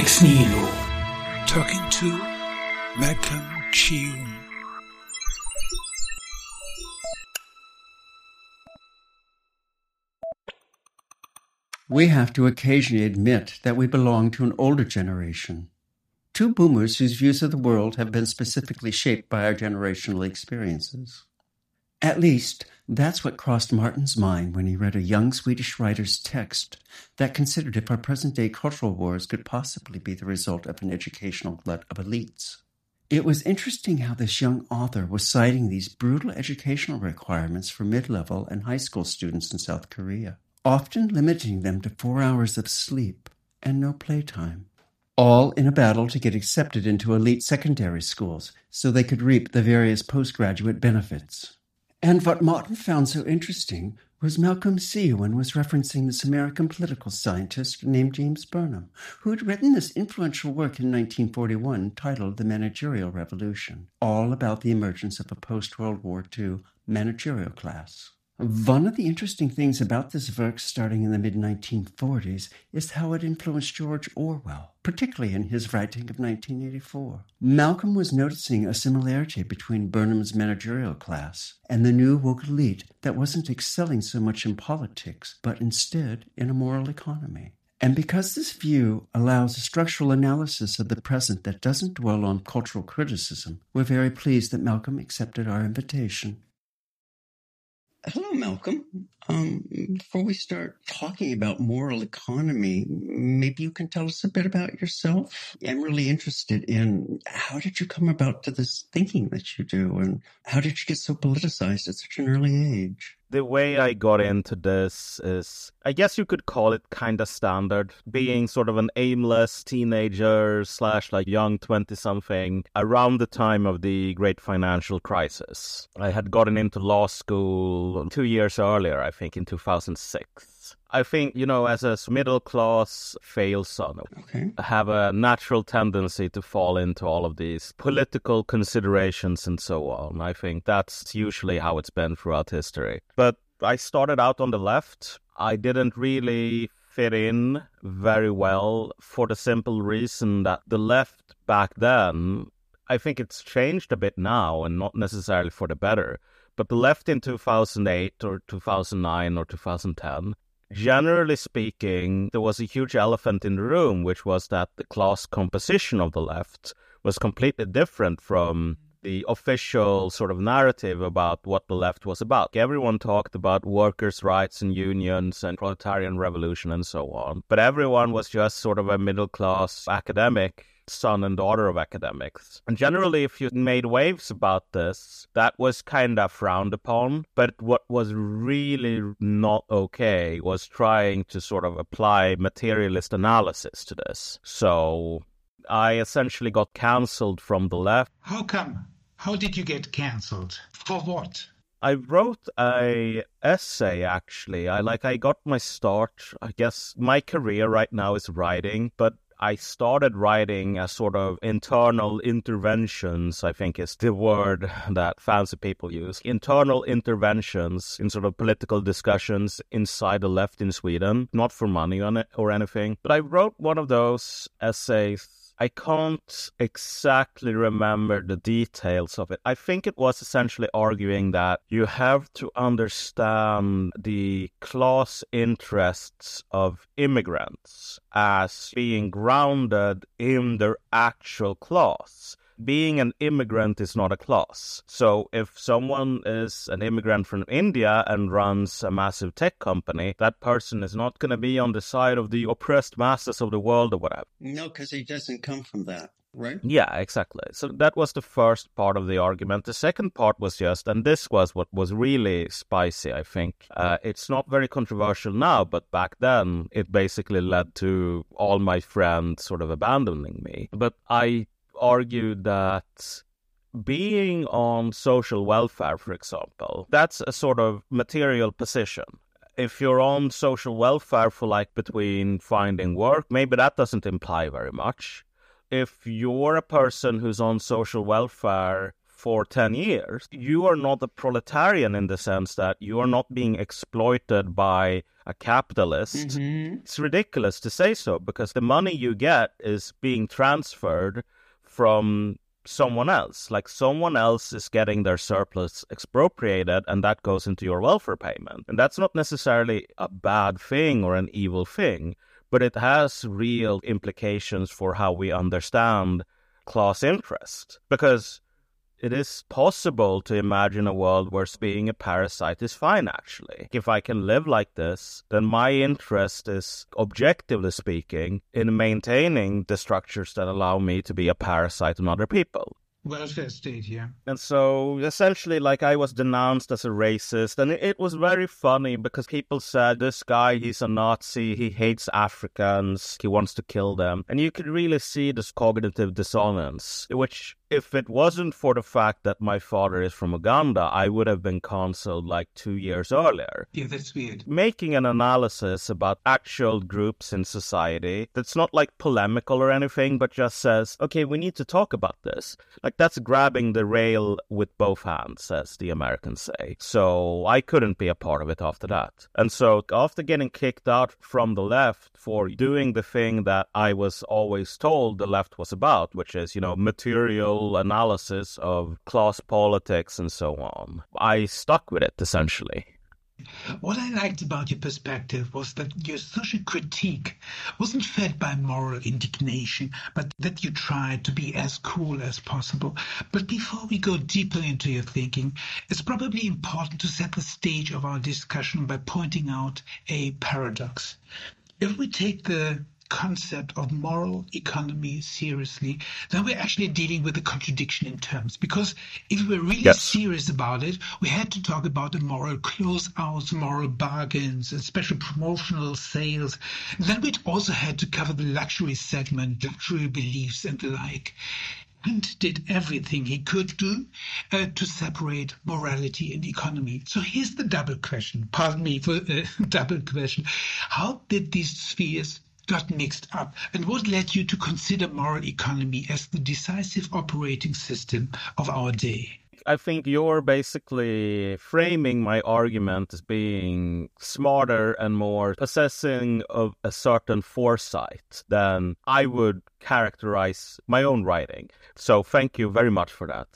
Ex Nihilo. Talking to Malcolm Kyeyune. We have to occasionally admit that we belong to an older generation. Two boomers whose views of the world have been specifically shaped by our generational experiences. At least, that's what crossed Martin's mind when he read a young Swedish writer's text that considered if our present day cultural wars could possibly be the result of an educational glut of elites. It was interesting how this young author was citing these brutal educational requirements for mid level and high school students in South Korea, often limiting them to four hours of sleep and no playtime. All in a battle to get accepted into elite secondary schools so they could reap the various postgraduate benefits. And what Martin found so interesting was Malcolm Kyeyune was referencing this American political scientist named James Burnham, who had written this influential work in 1941 titled The Managerial Revolution, all about the emergence of a post-World War II managerial class. One of the interesting things about this work starting in the mid 1940s is how it influenced George Orwell, particularly in his writing of 1984. Malcolm was noticing a similarity between Burnham's managerial class and the new woke elite that wasn't excelling so much in politics, but instead in a moral economy. And because this view allows a structural analysis of the present that doesn't dwell on cultural criticism, we're very pleased that Malcolm accepted our invitation. Hello, Malcolm. Um, before we start talking about moral economy, maybe you can tell us a bit about yourself. I'm really interested in how did you come about to this thinking that you do, and how did you get so politicized at such an early age? the way I got into this is, I guess you could call it kind of standard, being sort of an aimless teenager slash like young 20 something around the time of the great financial crisis. I had gotten into law school two years earlier, I think in 2006. I think, you know, as a middle class fail son, okay. have a natural tendency to fall into all of these political considerations and so on. I think that's usually how it's been throughout history. But I started out on the left. I didn't really fit in very well for the simple reason that the left back then, I think it's changed a bit now and not necessarily for the better. But the left in 2008 or 2009 or 2010 generally speaking, there was a huge elephant in the room, which was that the class composition of the left was completely different from the official sort of narrative about what the left was about. Everyone talked about workers' rights and unions and proletarian revolution and so on, but everyone was just sort of a middle class academic son and daughter of academics. And generally, if you made waves about this, that was kind of frowned upon. But what was really not okay was trying to sort of apply materialist analysis to this. So I essentially got cancelled from the left. How come? How did you get cancelled? For what? I wrote a essay actually. I like I got my start. I guess my career right now is writing, but I started writing a sort of internal interventions, I think is the word that fancy people use. Internal interventions in sort of political discussions inside the left in Sweden, not for money or anything. But I wrote one of those essays I can't exactly remember the details of it. I think it was essentially arguing that you have to understand the class interests of immigrants as being grounded in their actual class being an immigrant is not a class. So if someone is an immigrant from India and runs a massive tech company, that person is not going to be on the side of the oppressed masses of the world or whatever. No, because he doesn't come from that. Right? Yeah, exactly. So that was the first part of the argument. The second part was just, and this was what was really spicy, I think. Uh, it's not very controversial now, but back then it basically led to all my friends sort of abandoning me. But I argued that being on social welfare, for example, that's a sort of material position. If you're on social welfare for like between finding work, maybe that doesn't imply very much. If you're a person who's on social welfare for 10 years, you are not a proletarian in the sense that you are not being exploited by a capitalist. Mm-hmm. It's ridiculous to say so because the money you get is being transferred from someone else. Like someone else is getting their surplus expropriated and that goes into your welfare payment. And that's not necessarily a bad thing or an evil thing, but it has real implications for how we understand class interest. Because it is possible to imagine a world where being a parasite is fine, actually. If I can live like this, then my interest is, objectively speaking, in maintaining the structures that allow me to be a parasite on other people welfare state, yeah. And so essentially, like, I was denounced as a racist. And it, was very funny because people said, this guy, he's a Nazi, he hates Africans, he wants to kill them. And you could really see this cognitive dissonance, which if it wasn't for the fact that my father is from Uganda, I would have been consuled like two years earlier. Yeah, that's weird. Making an analysis about actual groups in society that's not like polemical or anything, but just says, okay, we need to talk about this. Like that's grabbing the rail with both hands, as the Americans say. So I couldn't be a part of it after that. And so after getting kicked out from the left for doing the thing that I was always told the left was about, which is, you know, material analysis of class politics and so on. I stuck with it essentially. What I liked about your perspective was that your social critique wasn't fed by moral indignation, but that you tried to be as cool as possible. But before we go deeper into your thinking, it's probably important to set the stage of our discussion by pointing out a paradox. If we take the concept of moral economy seriously, then we're actually dealing with a contradiction in terms. Because if we're really yes. serious about it, we had to talk about the moral closeouts, moral bargains, and special promotional sales. then we'd also had to cover the luxury segment, luxury beliefs, and the like and did everything he could do uh, to separate morality and economy. So here's the double question. Pardon me for uh, double question. How did these spheres got mixed up? And what led you to consider moral economy as the decisive operating system of our day? I think you're basically framing my argument as being smarter and more possessing of a certain foresight than I would characterize my own writing. So thank you very much for that.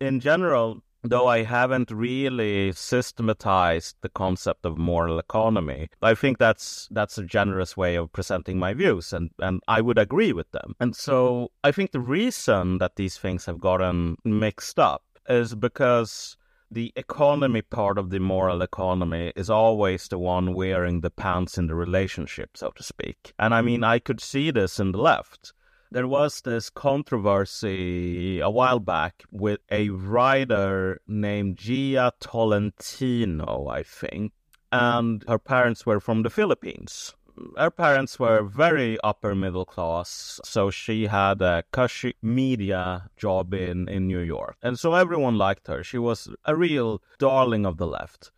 In general, though I haven't really systematized the concept of moral economy. I think that's that's a generous way of presenting my views and, and I would agree with them. And so I think the reason that these things have gotten mixed up is because the economy part of the moral economy is always the one wearing the pants in the relationship, so to speak. And I mean, I could see this in the left there was this controversy a while back with a writer named Jia Tolentino, I think, and her parents were from the Philippines. Her parents were very upper middle class, so she had a cushy media job in, in New York. And so everyone liked her. She was a real darling of the left.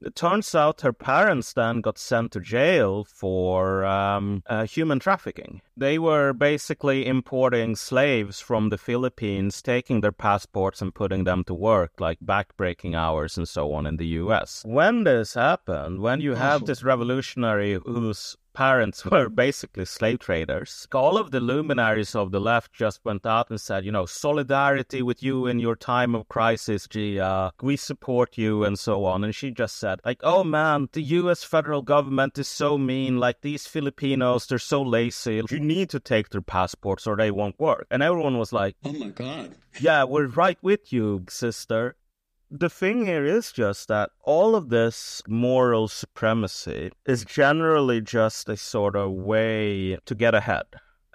It turns out her parents then got sent to jail for um, uh, human trafficking. They were basically importing slaves from the Philippines, taking their passports and putting them to work, like backbreaking hours and so on in the US. When this happened, when you have this revolutionary who's parents were basically slave traders. All of the luminaries of the left just went out and said, you know, solidarity with you in your time of crisis, Jia. Uh, we support you and so on. And she just said, like, oh man, the US federal government is so mean. Like these Filipinos, they're so lazy. You need to take their passports or they won't work. And everyone was like, oh my God. Yeah, we're right with you, sister the thing here is just that all of this moral supremacy is generally just a sort of way to get ahead.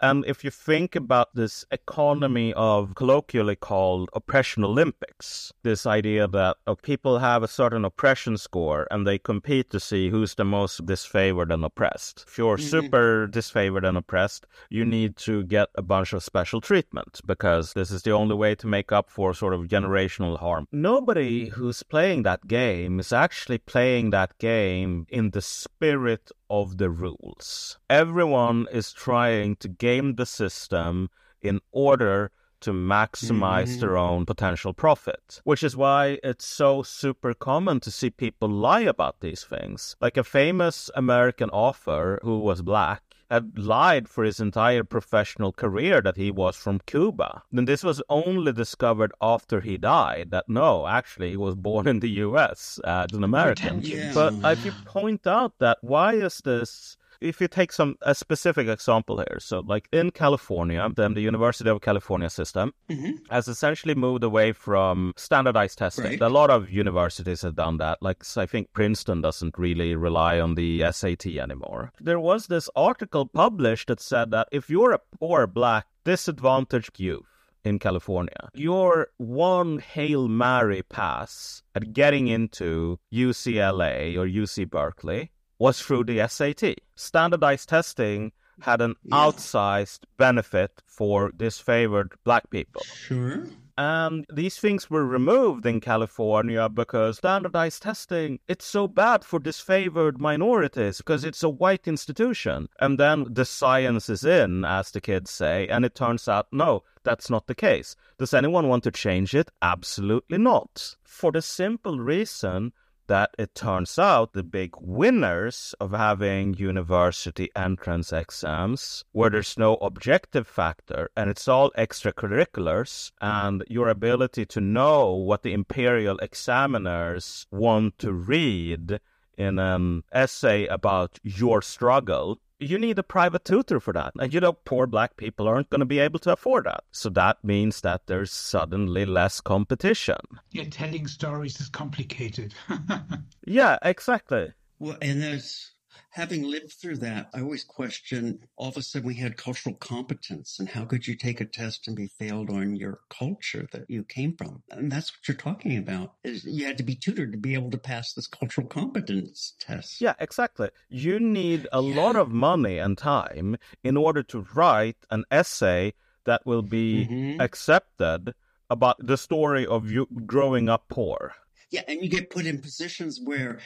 And if you think about this economy of colloquially called oppression Olympics, this idea that uh, people have a certain oppression score and they compete to see who's the most disfavored and oppressed. If you're mm-hmm. super disfavored and oppressed, you need to get a bunch of special treatment because this is the only way to make up for sort of generational harm. Nobody who's playing that game is actually playing that game in the spirit of the rules. Everyone is trying to game the system in order to maximize mm-hmm. their own potential profit, which is why it's so super common to see people lie about these things. Like a famous American author who was black had lied for his entire professional career that he was from Cuba. And this was only discovered after he died that no, actually, he was born in the US as an American. Yeah. But if you point out that why is this if you take some a specific example here, so like in California, then the University of California system mm-hmm. has essentially moved away from standardized testing. Right. A lot of universities have done that. Like I think Princeton doesn't really rely on the SAT anymore. There was this article published that said that if you're a poor black disadvantaged youth in California. Your one Hail Mary pass at getting into UCLA or UC Berkeley was through the SAT. Standardized testing had an yeah. outsized benefit for disfavored black people. Sure. And these things were removed in California because standardized testing, it's so bad for disfavored minorities because it's a white institution. And then the science is in, as the kids say, and it turns out, no, that's not the case. Does anyone want to change it? Absolutely not. For the simple reason that it turns out the big winners of having university entrance exams where there's no objective factor and it's all extracurriculars and your ability to know what the imperial examiners want to read in an essay about your struggle you need a private tutor for that. And you know, poor black people aren't going to be able to afford that. So that means that there's suddenly less competition. Yeah, telling stories is complicated. yeah, exactly. Well, and there's having lived through that, I always question all of a sudden we had cultural competence and how could you take a test and be failed on your culture that you came from? And that's what you're talking about is you had to be tutored to be able to pass this cultural competence test. Yeah, exactly. You need a yeah. lot of money and time in order to write an essay that will be mm-hmm. accepted about the story of you growing up poor. Yeah, and you get put in positions where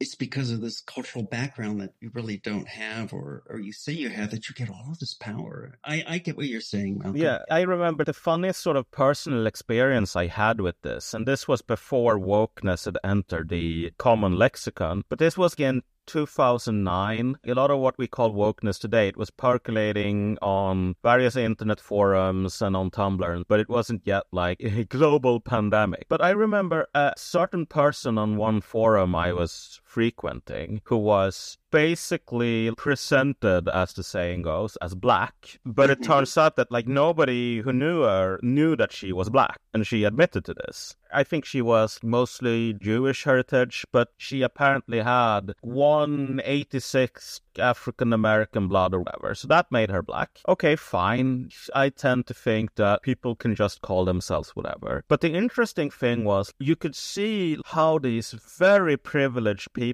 it's because of this cultural background that you really don't have or or you say you have that you get all of this power. I, I get what you're saying, Malcolm. Yeah, I remember the funniest sort of personal experience I had with this, and this was before wokeness had entered the common lexicon, but this was again 2009. A lot of what we call wokeness today, it was percolating on various internet forums and on Tumblr, but it wasn't yet like a global pandemic. But I remember a certain person on one forum I was frequenting who was basically presented, as the saying goes, as black. But it mm-hmm. turns out that like nobody who knew her knew that she was black, and she admitted to this. I think she was mostly Jewish heritage, but she apparently had 186 African American blood or whatever. So that made her black. Okay, fine. I tend to think that people can just call themselves whatever. But the interesting thing was you could see how these very privileged people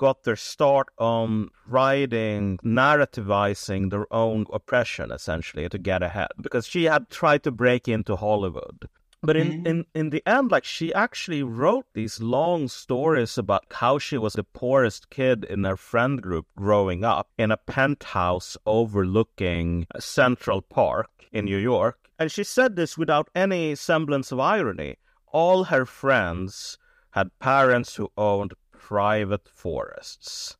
got their start on writing, narrativizing their own oppression, essentially, to get ahead. Because she had tried to break into Hollywood. But in, mm-hmm. in, in the end, like she actually wrote these long stories about how she was the poorest kid in her friend group growing up in a penthouse overlooking Central Park in New York. And she said this without any semblance of irony. All her friends had parents who owned private forests.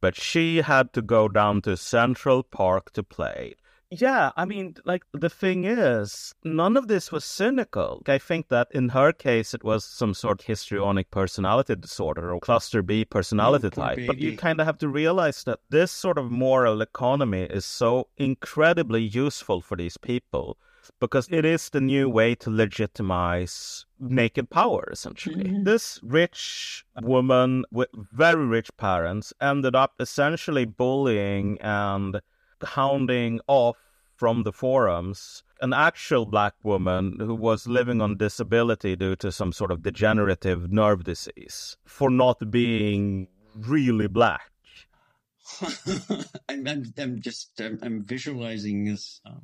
But she had to go down to Central Park to play. Yeah, I mean, like, the thing is, none of this was cynical. I think that in her case, it was some sort of histrionic personality disorder or cluster B personality type. Baby. But you kind of have to realize that this sort of moral economy is so incredibly useful for these people because it is the new way to legitimize naked power, essentially. Mm-hmm. This rich woman with very rich parents ended up essentially bullying and hounding off from the forums an actual black woman who was living on disability due to some sort of degenerative nerve disease for not being really black. I'm, I'm, I'm, just I'm, I'm visualizing this um,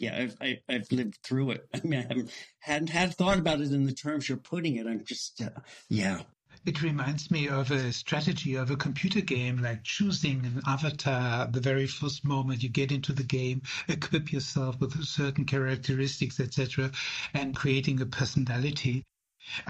yeah, I've I, have lived through it. I mean, I haven't hadn't had thought about it in the terms you're putting it. I'm just uh, yeah. It reminds me of a strategy of a computer game, like choosing an avatar the very first moment you get into the game, equip yourself with certain characteristics, etc., and creating a personality.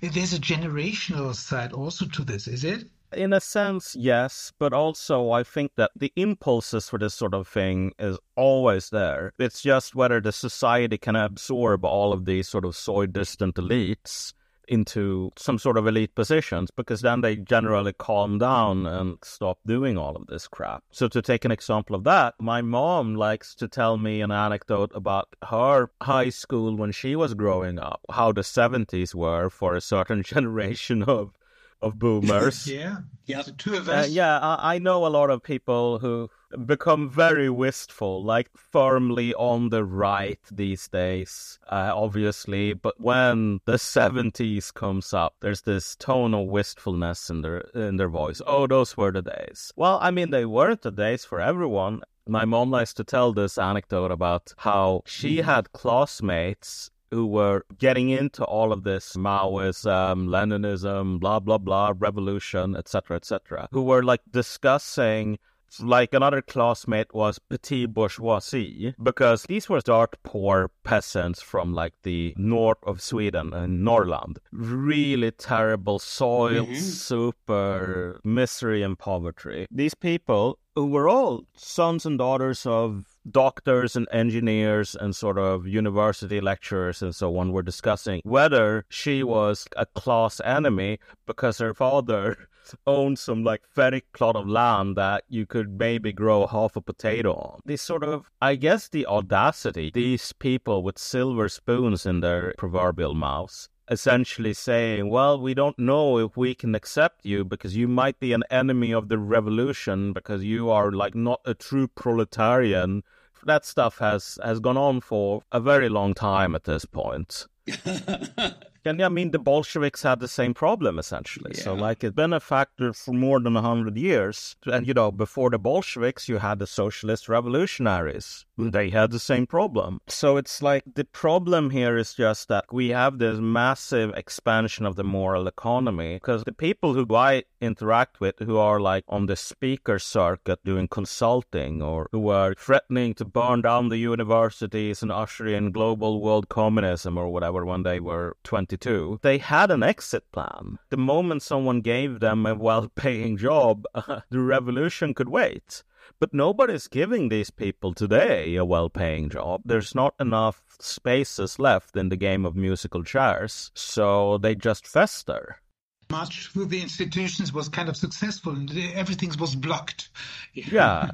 There's a generational side also to this, is it? In a sense, yes, but also I think that the impulses for this sort of thing is always there. It's just whether the society can absorb all of these sort of soy distant elites into some sort of elite positions because then they generally calm down and stop doing all of this crap. So, to take an example of that, my mom likes to tell me an anecdote about her high school when she was growing up, how the 70s were for a certain generation of of boomers. yeah, yeah, the two of Uh, us. yeah, I, I know a lot of people who become very wistful, like firmly on the right these days, uh, obviously. But when the seventies comes up, there's this tone of wistfulness in their in their voice. Oh, those were the days. Well, I mean, they weren't the days for everyone. My mom likes to tell this anecdote about how she had classmates who were getting into all of this Maoism, Leninism, blah blah blah, revolution, etc., etc., who were like discussing. Like another classmate was petit bourgeoisie because these were dark poor peasants from like the north of Sweden and Norrland. Really terrible soil, Mhm. super misery and poverty. These people who were all sons and daughters of doctors and engineers and sort of university lecturers and so on were discussing whether she was a class enemy because her father owned some like very plot of land that you could maybe grow half a potato on. This sort of, I guess, the audacity, these people with silver spoons in their proverbial mouths essentially saying, well, we don't know if we can accept you because you might be an enemy of the revolution because you are like not a true proletarian. That stuff has has gone on for a very long time at this point. And I mean, the Bolsheviks had the same problem essentially. So, like, it's been a factor for more than a hundred years. And you know, before the Bolsheviks, you had the socialist revolutionaries. Hmm. They had the same problem. So it's like the problem here is just that we have this massive expansion of the moral economy because the people who I interact with, who are like on the speaker circuit doing consulting or who are threatening to burn down the universities and usher in global world communism or whatever when they were 22, they had an exit plan. The moment someone gave them a well paying job, the revolution could wait. But nobody's giving these people today a well paying job. There's not enough spaces left in the game of musical chairs, so they just fester. march through the institutions was kind of successful and everything was blocked. Yeah.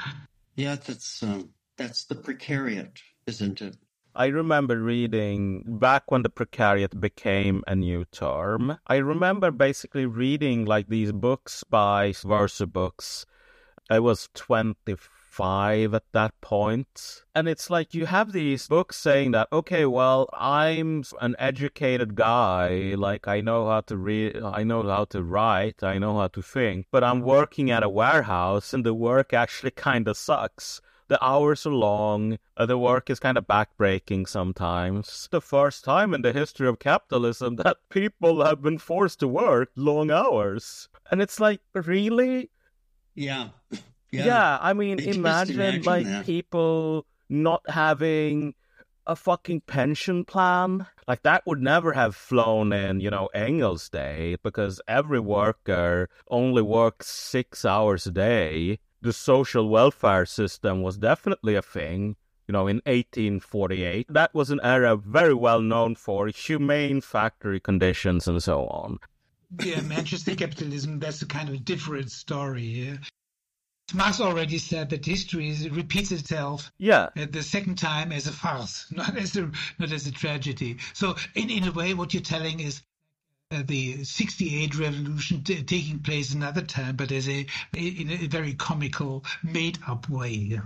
yeah, that's um, that's the precariat, isn't it? I remember reading back when the precariat became a new term. I remember basically reading like these books by Verso books. I was 25 at that point. And it's like you have these books saying that, okay, well, I'm an educated guy. Like I know how to read, I know how to write, I know how to think, but I'm working at a warehouse and the work actually kind of sucks. The hours are long. Uh, the work is kind of backbreaking sometimes. The first time in the history of capitalism that people have been forced to work long hours. And it's like, really? Yeah. Yeah, I mean, imagine, like people not having a fucking pension plan. Like that would never have flown in, you know, Engels Day because every worker only works six hours a day. The social welfare system was definitely a thing. You know, in 1848, that was an era very well known for humane factory conditions and so on. Yeah, Manchester capitalism, that's a kind of different story. Yeah? Marx already said that history is, repeats itself Yeah, uh, the second time as a farce, not as a not as a tragedy. So, in in a way, what you're telling is uh, the '68 revolution t- taking place another time, but as a in a very comical, made-up way.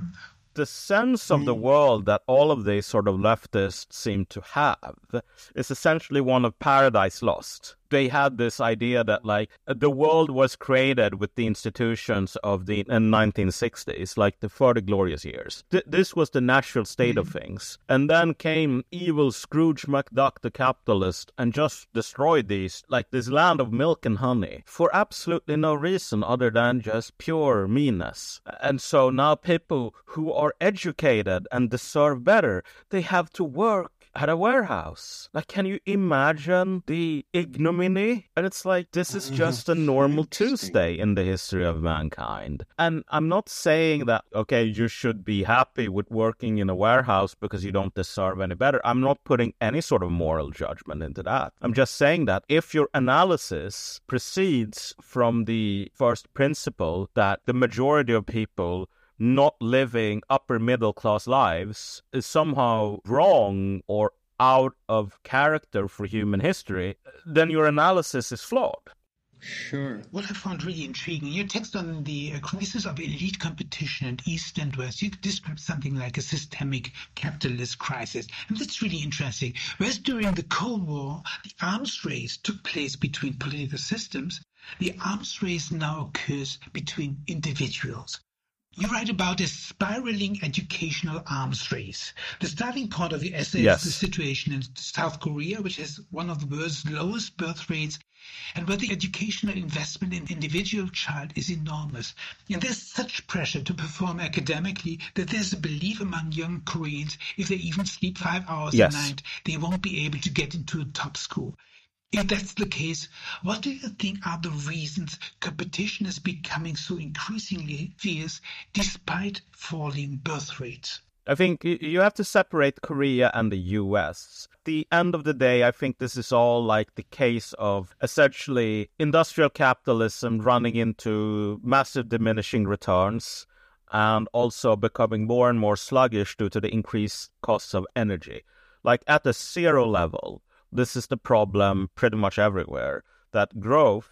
the sense of the world that all of these sort of leftists seem to have is essentially one of paradise lost. They had this idea that like the world was created with the institutions of the 1960s, like the 30 glorious years. Th- this was the natural state of mm-hmm. things. And then came evil Scrooge McDuck, the capitalist, and just destroyed these, like this land of milk and honey, for absolutely no reason other than just pure meanness. And so now people who are educated and deserve better, they have to work at a warehouse. Like, can you imagine the ignominy? And it's like, this is just a normal Tuesday in the history of mankind. And I'm not saying that, okay, you should be happy with working in a warehouse because you don't deserve any better. I'm not putting any sort of moral judgment into that. I'm just saying that if your analysis proceeds from the first principle that the majority of people not living upper middle class lives is somehow wrong or out of character for human history, then your analysis is flawed. Sure. What I found really intriguing, your text on the uh, crisis of elite competition in East and West, you describe something like a systemic capitalist crisis. And that's really interesting. Whereas during the Cold War, the arms race took place between political systems, the arms race now occurs between individuals. You write about a spiraling educational arms race. The starting point of the essay yes. is the situation in South Korea, which has one of the world's lowest birth rates, and where the educational investment in individual child is enormous. And there's such pressure to perform academically that there's a belief among young Koreans if they even sleep five hours yes. a night, they won't be able to get into a top school. If that's the case, what do you think are the reasons competition is becoming so increasingly fierce despite falling birth rates? I think you have to separate Korea and the US. the end of the day, I think this is all like the case of essentially industrial capitalism running into massive diminishing returns and also becoming more and more sluggish due to the increased costs of energy. Like at the zero level, this is the problem pretty much everywhere that growth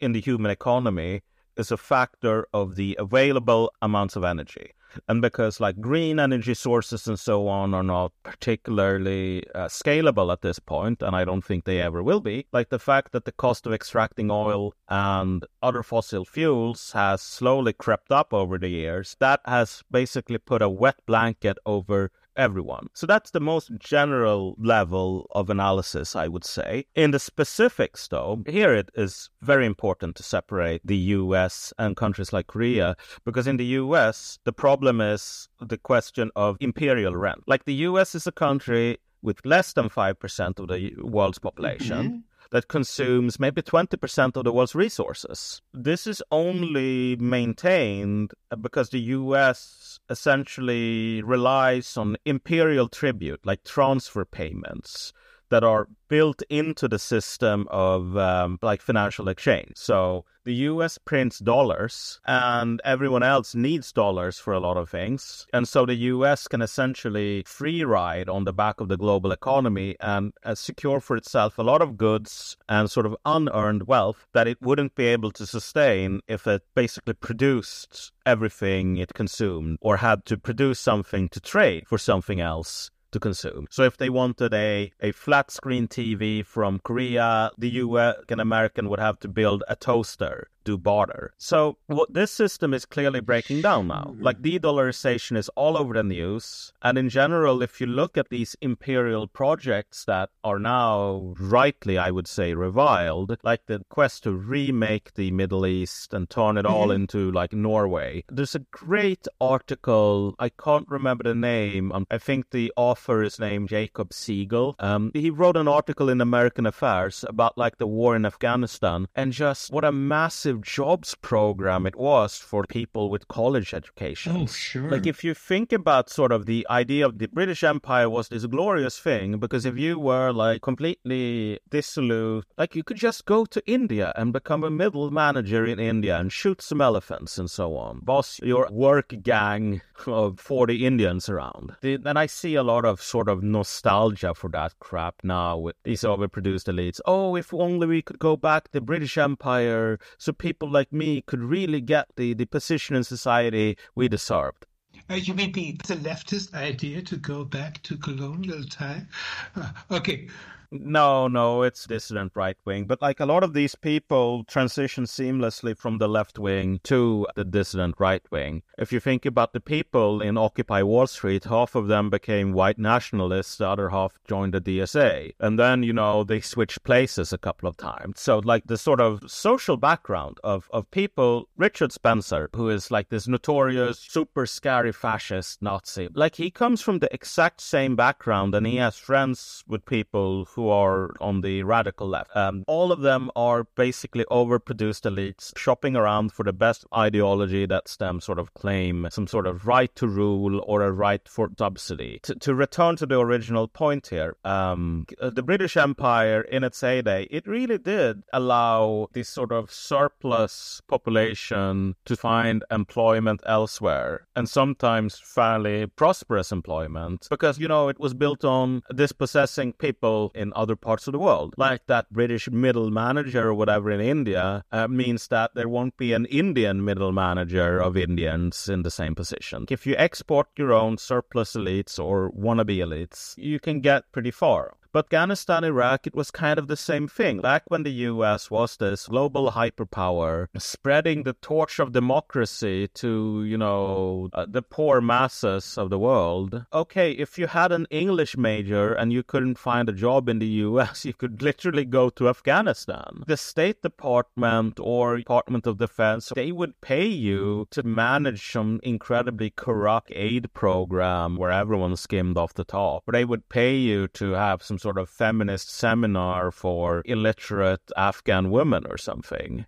in the human economy is a factor of the available amounts of energy. And because like green energy sources and so on are not particularly uh, scalable at this point, and I don't think they ever will be, like the fact that the cost of extracting oil and other fossil fuels has slowly crept up over the years, that has basically put a wet blanket over everyone. So that's the most general level of analysis, I would say. In the specifics, though, here it is very important to separate the US and countries like Korea, because in the US, the problem is the question of imperial rent. Like the US is a country with less than 5% of the world's population. Mm-hmm that consumes maybe 20% of the world's resources. This is only maintained because the US essentially relies on imperial tribute, like transfer payments that are built into the system of um, like financial exchange. So the US prints dollars and everyone else needs dollars for a lot of things. And so the US can essentially free ride on the back of the global economy and uh, secure for itself a lot of goods and sort of unearned wealth that it wouldn't be able to sustain if it basically produced everything it consumed or had to produce something to trade for something else to consume. So if they wanted a, a flat screen TV from Korea, the US and American would have to build a toaster do barter. So what this system is clearly breaking down now. Mm-hmm. Like de-dollarization is all over the news. And in general, if you look at these imperial projects that are now rightly, I would say, reviled, like the quest to remake the Middle East and turn it all mm-hmm. into like Norway. There's a great article. I can't remember the name. Um, I think the author is named Jacob Siegel. Um, he wrote an article in American Affairs about like the war in Afghanistan and just what a massive jobs program it was for people with college education. Oh, sure. Like if you think about sort of the idea of the British Empire was this glorious thing because if you were like completely dissolute, like you could just go to India and become a middle manager in India and shoot some elephants and so on. Boss your work gang of 40 Indians around. And I see a lot of sort of nostalgia for that crap now with these overproduced elites. Oh, if only we could go back to the British Empire so people like me could really get the, the position in society we deserved. Uh, you mean the, the leftist idea to go back to colonial time? Uh, okay. No, no, it's dissident right wing. But like a lot of these people transition seamlessly from the left wing to the dissident right wing. If you think about the people in Occupy Wall Street, half of them became white nationalists, the other half joined the DSA. And then, you know, they switched places a couple of times. So, like, the sort of social background of, of people, Richard Spencer, who is like this notorious, super scary fascist Nazi, like, he comes from the exact same background and he has friends with people who are on the radical left. Um, all of them are basically overproduced elites shopping around for the best ideology that's them sort of claim some sort of right to rule or a right for subsidy. To, to return to the original point here, um, the British Empire in its heyday, it really did allow this sort of surplus population to find employment elsewhere and sometimes fairly prosperous employment because, you know, it was built on dispossessing people in other parts of the world. Like that British middle manager or whatever in India uh, means that there won't be an Indian middle manager of Indians in the same position. If you export your own surplus elites or wannabe elites, you can get pretty far. But Afghanistan, Iraq, it was kind of the same thing. Back when the US was this global hyperpower, spreading the torch of democracy to, you know, uh, the poor masses of the world. Okay, if you had an English major and you couldn't find a job in the US, you could literally go to Afghanistan. The State Department or Department of Defense, they would pay you to manage some incredibly corrupt aid program where everyone skimmed off the top. They would pay you to have some sort of feminist seminar for illiterate Afghan women or something.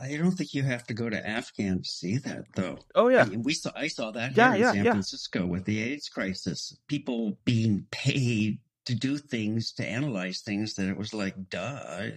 I don't think you have to go to Afghan to see that, though. Oh yeah, I mean, we saw. I saw that yeah, here yeah, in San yeah. Francisco with the AIDS crisis. People being paid to do things to analyze things that it was like, duh. I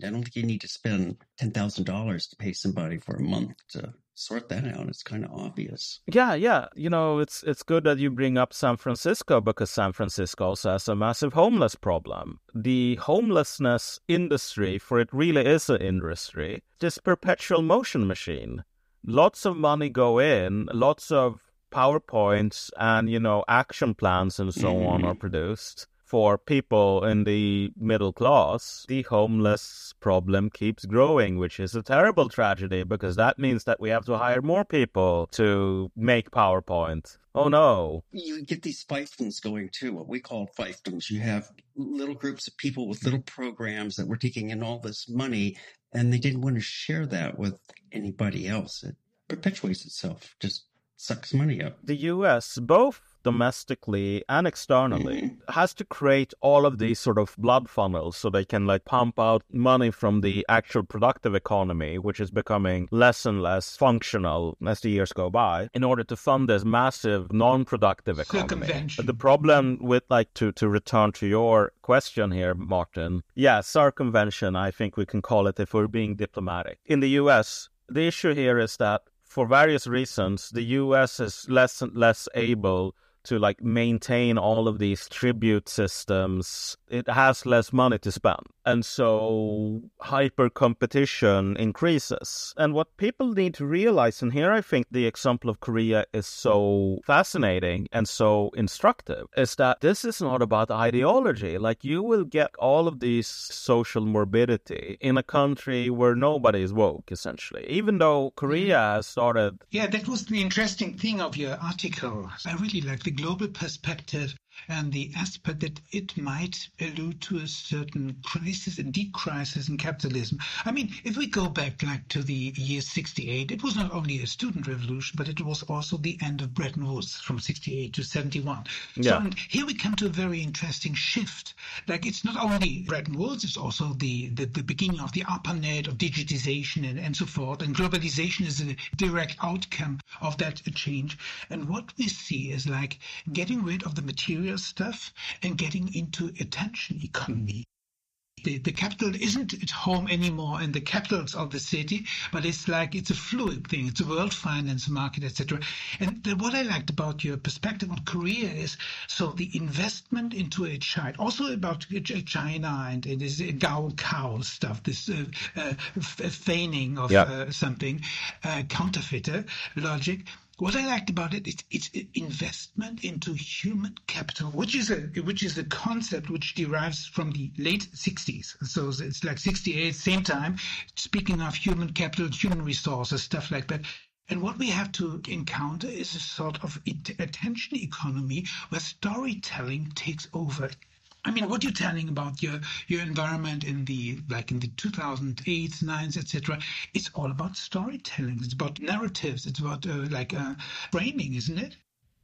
don't think you need to spend ten thousand dollars to pay somebody for a month to sort that out. It's kind of obvious. Yeah, yeah. You know, it's it's good that you bring up San Francisco because San Francisco also has a massive homeless problem. The homelessness industry, for it really is an industry, this perpetual motion machine. Lots of money go in, lots of PowerPoints and, you know, action plans and so on are mm-hmm. produced for people in the middle class, the homeless problem keeps growing, which is a terrible tragedy because that means that we have to hire more people to make PowerPoint. Oh no. You get these fiefdoms going too, what we call fiefdoms. You have little groups of people with little programs that were taking in all this money and they didn't want to share that with anybody else. It perpetuates itself, just sucks money up. The US, both domestically and externally Mhm. has to create all of these sort of blood funnels so they can like pump out money from the actual productive economy which is becoming less and less functional as the years go by in order to fund this massive non-productive economy Circumvention. the problem with like to to return to your question here martin yeah circumvention i think we can call it if we're being diplomatic in the us the issue here is that for various reasons, the US is less and less able to like maintain all of these tribute systems. It has less money to spend. And so hyper competition increases. And what people need to realize, and here I think the example of Korea is so fascinating and so instructive, is that this is not about ideology. Like you will get all of these social morbidity in a country where nobody is woke, essentially. Even though Korea has started Yeah, that was the interesting thing of your article. I really like global perspective and the aspect that it might allude to a certain crisis, a deep crisis in capitalism. I mean, if we go back like to the year 68, it was not only a student revolution, but it was also the end of Bretton Woods from 68 to 71. So Yeah. and here we come to a very interesting shift. Like it's not only Bretton Woods, it's also the, the, the beginning of the ARPANET, of digitization and, and so forth. And globalization is a direct outcome of that change. And what we see is like getting rid of the material stuff and getting into attention economy. The, the capital isn't at home anymore in the capitals of the city, but it's like it's a fluid thing. It's a world finance market, etc. And the, what I liked about your perspective on Korea is so the investment into a child, also about Ch- China and, and this gaokao stuff, this uh, uh, feigning of Yeah. uh, something, uh, counterfeiter logic What I liked about it is its hmm. investment into human capital, which is a which is a concept which derives from the late 60s. So it's like 68, same time. Speaking of human capital, human resources, stuff like that. And what we have to encounter is a sort of attention economy where storytelling takes over I mean, what you're telling about your your environment in the like in the 2008s, 9s, etc. It's all about storytelling. It's about narratives. It's about uh, like uh, framing, isn't it?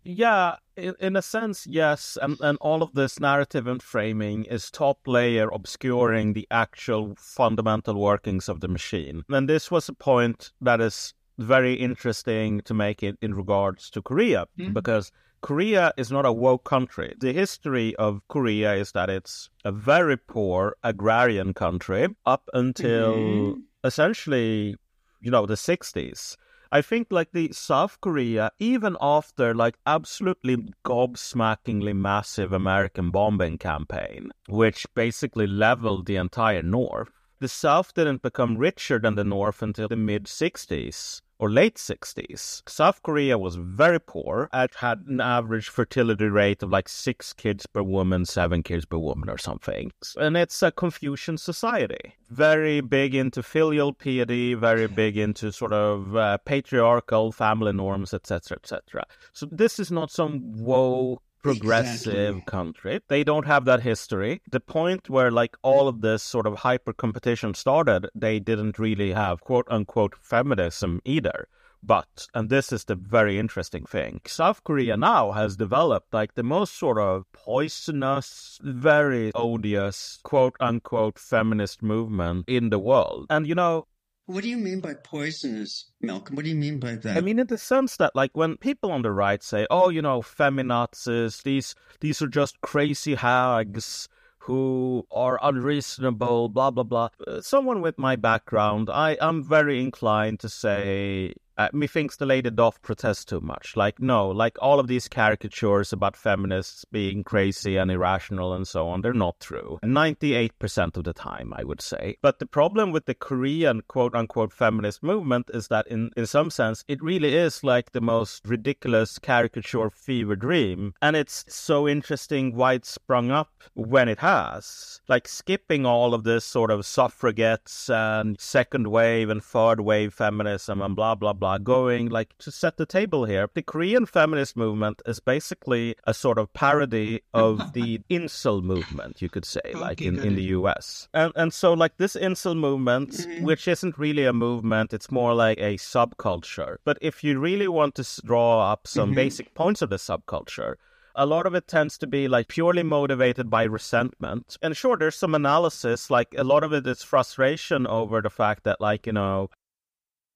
Yeah, in, in a sense, yes. And, and all of this narrative and framing is top layer obscuring the actual fundamental workings of the machine. And this was a point that is very interesting to make it in regards to Korea, mm-hmm. because Korea is not a woke country. The history of Korea is that it's a very poor agrarian country up until mm-hmm. essentially, you know, the 60s. I think like the South Korea, even after like absolutely gobsmackingly massive American bombing campaign, which basically leveled the entire North, the South didn't become richer than the North until the mid 60s or late 60s. South Korea was very poor. It had an average fertility rate of like six kids per woman, seven kids per woman, or something. And it's a Confucian society. Very big into filial piety, very big into sort of uh, patriarchal family norms, etc., etc. So this is not some woe progressive exactly. country. They don't have that history. The point where like all of this sort of hyper competition started, they didn't really have quote unquote feminism either. But, and this is the very interesting thing, South Korea now has developed like the most sort of poisonous, very odious, quote unquote feminist movement in the world. And you know, what do you mean by poisonous, Malcolm? What do you mean by that? I mean, in the sense that, like, when people on the right say, "Oh, you know, feminazis, these these are just crazy hags who are unreasonable," blah blah blah. Uh, someone with my background, I am very inclined to say uh, methinks the lady doth protest too much. Like, no, like all of these caricatures about feminists being crazy and irrational and so on, they're not true. 98% of the time, I would say. But the problem with the Korean quote unquote feminist movement is that, in, in some sense, it really is like the most ridiculous caricature fever dream. And it's so interesting why it sprung up when it has. Like, skipping all of this sort of suffragettes and second wave and third wave feminism and blah, blah, blah blah, going like to set the table here. The Korean feminist movement is basically a sort of parody of the incel movement, you could say, like in, in the US. And and so like this incel movement, mm-hmm. which isn't really a movement, it's more like a subculture. But if you really want to draw up some mm-hmm. basic points of the subculture, a lot of it tends to be like purely motivated by resentment. And sure, there's some analysis, like a lot of it is frustration over the fact that, like, you know,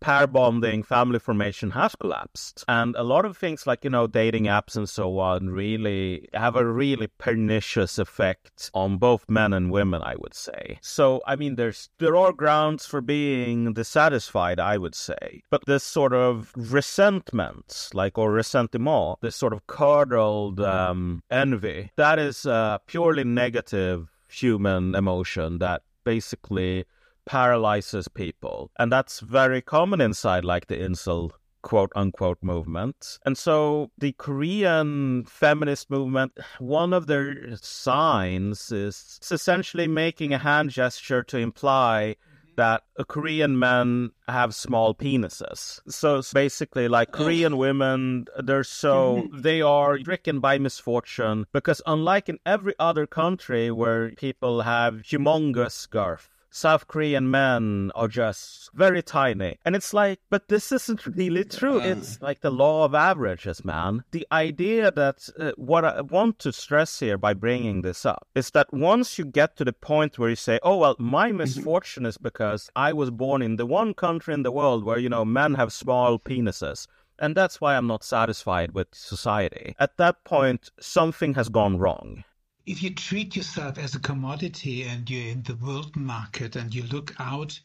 pair bonding, family formation has collapsed. And a lot of things like, you know, dating apps and so on really have a really pernicious effect on both men and women, I would say. So, I mean, there's, there are grounds for being dissatisfied, I would say. But this sort of resentment, like, or ressentiment, this sort of curdled um, envy, that is a purely negative human emotion that basically paralyzes people. And that's very common inside like the incel quote unquote movement. And so the Korean feminist movement, one of their signs is essentially making a hand gesture to imply that Korean men have small penises. So it's basically like Korean women, they're so, they are stricken by misfortune because unlike in every other country where people have humongous girth, South Korean men are just very tiny. And it's like, but this isn't really true. It's like the law of averages, man. The idea that uh, what I want to stress here by bringing this up is that once you get to the point where you say, oh, well, my mm-hmm. misfortune is because I was born in the one country in the world where, you know, men have small penises. And that's why I'm not satisfied with society. At that point, something has gone wrong if you treat yourself as a commodity and you're in the world market and you look out.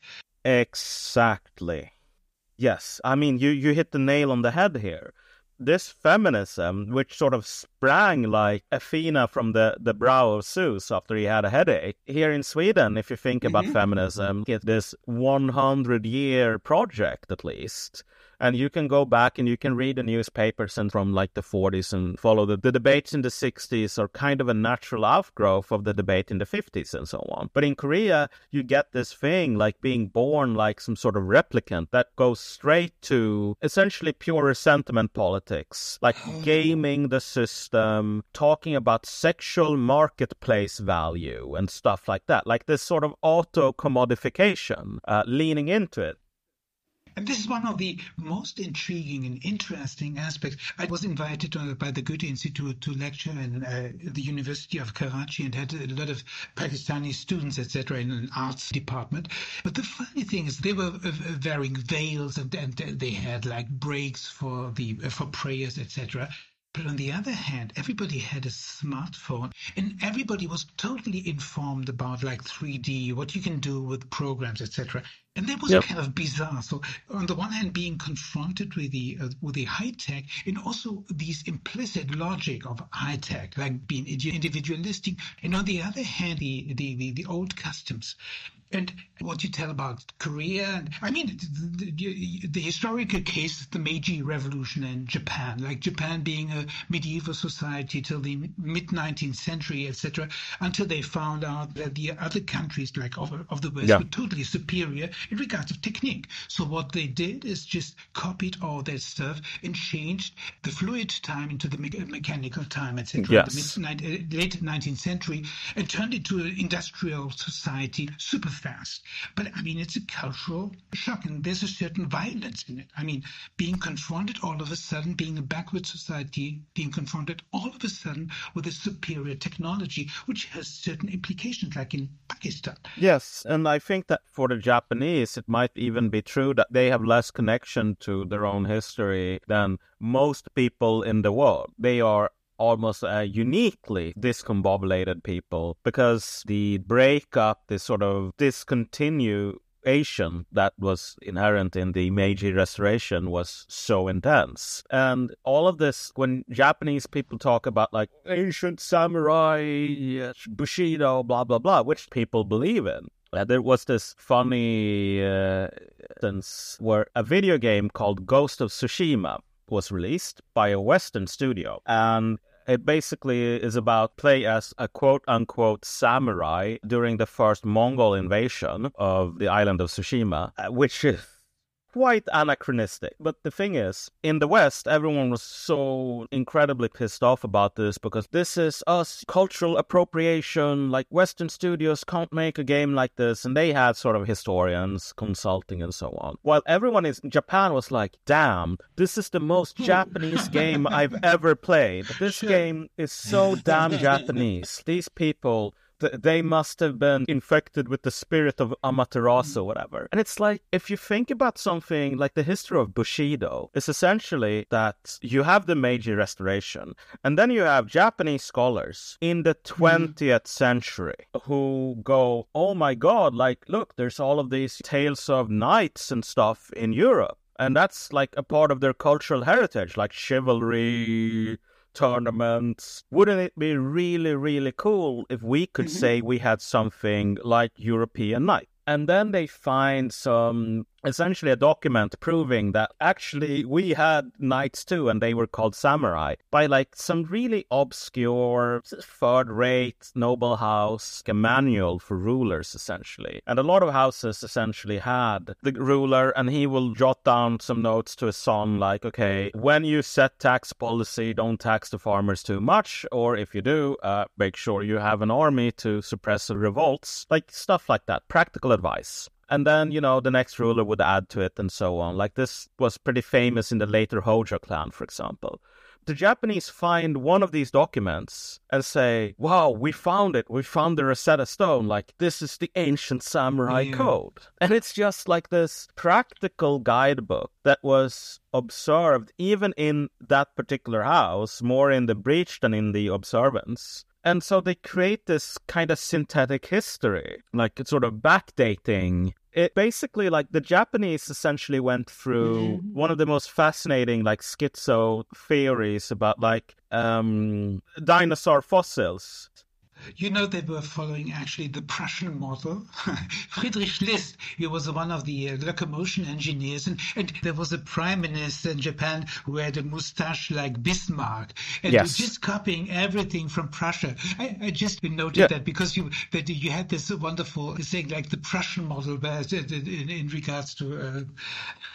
Exactly. Yes. I mean, you, you hit the nail on the head here. This feminism, which sort of sprang like Athena from the, the brow of Zeus after he had a headache, here in Sweden, if you think about mm-hmm. feminism, it's this 100 year project at least And you can go back and you can read the newspapers and from like the 40s and follow the, the debates in the 60s are kind of a natural outgrowth of the debate in the 50s and so on. But in Korea, you get this thing like being born like some sort of replicant that goes straight to essentially pure resentment politics, like gaming the system, talking about sexual marketplace value and stuff like that, like this sort of auto commodification, uh, leaning into it. And this is one of the most intriguing and interesting aspects. I was invited uh, by the Goethe Institute to lecture in uh, the University of Karachi and had a lot of Pakistani students, etc., in an arts department. But the funny thing is, they were uh, wearing veils and, and they had like breaks for the uh, for prayers, etc. But on the other hand, everybody had a smartphone and everybody was totally informed about like 3D, what you can do with programs, etc. And that was yep. kind of bizarre. So on the one hand, being confronted with the uh, with the high tech, and also these implicit logic of high tech, like being individualistic, and on the other hand, the the, the, the old customs. And what you tell about Korea, and I mean, the, the, the, historical case, the Meiji Revolution in Japan, like Japan being a medieval society till the mid 19th century, etc., until they found out that the other countries, like of, of the West, yeah. were totally superior in regards of technique. So what they did is just copied all that stuff and changed the fluid time into the me- mechanical time, etc. Yes. The mid- late 19th century and turned it to an industrial society super fast. But I mean, it's a cultural shock, and there's a certain violence in it. I mean, being confronted all of a sudden, being a backward society, being confronted all of a sudden with a superior technology, which has certain implications, like in Pakistan. Yes, and I think that for the Japanese, it might even be true that they have less connection to their own history than most people in the world. They are almost uh, uniquely discombobulated people because the breakup, this sort of discontinuation that was inherent in the Meiji Restoration was so intense. And all of this, when Japanese people talk about like ancient samurai, Bushido, blah, blah, blah, which people believe in. There was this funny uh, instance where a video game called Ghost of Tsushima was released by a Western studio. And it basically is about play as a quote unquote samurai during the first Mongol invasion of the island of Tsushima, uh, which is quite anachronistic. But the thing is, in the West, everyone was so incredibly pissed off about this because this is us cultural appropriation. Like Western studios can't make a game like this, and they had sort of historians consulting and so on. While everyone in Japan was like, "Damn, this is the most hmm. Japanese game I've ever played. This game is so damn Japanese. These people." They must have been infected with the spirit of Amaterasu or whatever. And it's like, if you think about something like the history of Bushido, it's essentially that you have the Meiji Restoration, and then you have Japanese scholars in the 20th mm. century who go, oh my god, like, look, there's all of these tales of knights and stuff in Europe. And that's like a part of their cultural heritage, like chivalry, tournaments. Wouldn't it be really, really cool if we could mm-hmm. say we had something like European Knight? And then they find some essentially a document proving that actually we had knights too and they were called samurai by like some really obscure third rate noble house a manual for rulers essentially. And a lot of houses essentially had the ruler and he will jot down some notes to his son like okay when you set tax policy don't tax the farmers too much or if you do uh, make sure you have an army to suppress the revolts like stuff like that. Practical advice and then, you know, the next ruler would add to it and so on. Like this was pretty famous in the later Hojo clan, for example. The Japanese find one of these documents and say, wow, we found it. We found the Rosetta Stone. Like, this is the ancient samurai yeah. code. And it's just like this practical guidebook that was observed even in that particular house, more in the breach than in the observance. And so they create this kind of synthetic history, like sort of backdating it basically like the Japanese essentially went through mm-hmm. one of the most fascinating like schizo theories about like um dinosaur fossils. You know, they were following actually the Prussian model. Friedrich List, he was one of the uh, locomotion engineers, and, and there was a prime minister in Japan who had a mustache like Bismarck, and Yes. just copying everything from Prussia. I, I just noted Yeah. that because you that you had this wonderful thing like the Prussian model, but in, in, in regards to uh,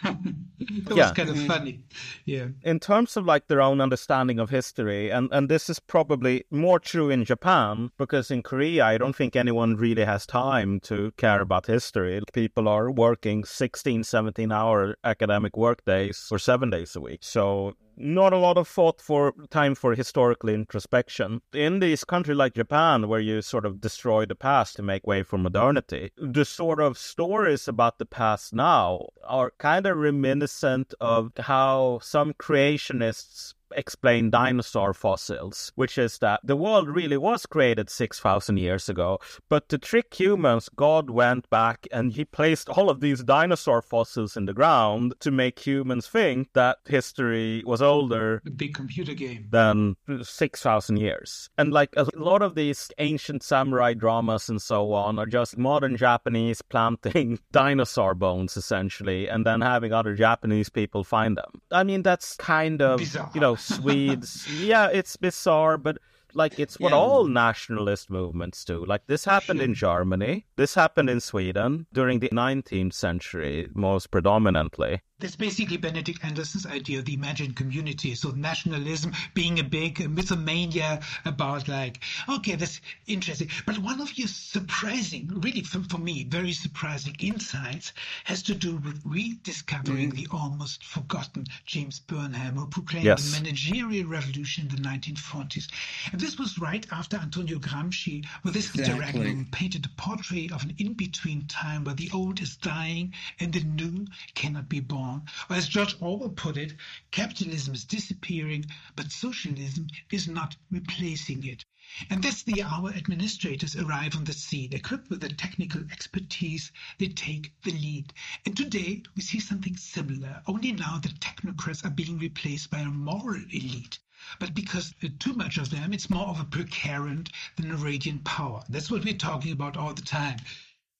it was Yeah. kind of funny. Yeah. in terms of like their own understanding of history and and this is probably more true in Japan because in Korea I don't think anyone really has time to care about history people are working 16 17 hour academic work days for 7 days a week so not a lot of thought for time for historical introspection. In this country like Japan, where you sort of destroy the past to make way for modernity, the sort of stories about the past now are kind of reminiscent of how some creationists explain dinosaur fossils, which is that the world really was created 6,000 years ago, but to trick humans, God went back and he placed all of these dinosaur fossils in the ground to make humans think that history was older big computer game. than 6,000 years. And like a lot of these ancient samurai dramas and so on are just modern Japanese planting dinosaur bones essentially and then having other Japanese people find them. I mean, that's kind of, Bizarre. you know, Swedes. yeah, it's bizarre, but like it's what Yeah. all nationalist movements do. Like this happened in Germany, this happened in Sweden during the 19th century, most predominantly. That's basically Benedict Anderson's idea of the imagined community. So nationalism being a big mythomania about like, okay, that's interesting. But one of your surprising, really for, for me, very surprising insights has to do with rediscovering mm. the almost forgotten James Burnham, who proclaimed Yes. the managerial revolution in the 1940s. And this was right after Antonio Gramsci, with this Exactly. interregnum, painted a portrait of an in-between time where the old is dying and the new cannot be born. Or as George Orwell put it, capitalism is disappearing, but socialism is not replacing it. And that's the hour administrators arrive on the scene. Equipped with the technical expertise, they take the lead. And today we see something similar, only now the technocrats are being replaced by a moral elite. But because uh, too much of them, it's more of a precurrent than a radiant power. That's what we're talking about all the time.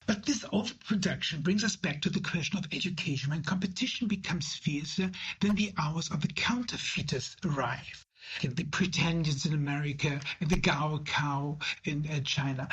But this overproduction brings us back to the question of education. When competition becomes fiercer, then the hours of the counterfeiters arrive. And the pretenders in America and the gaokao in uh, China.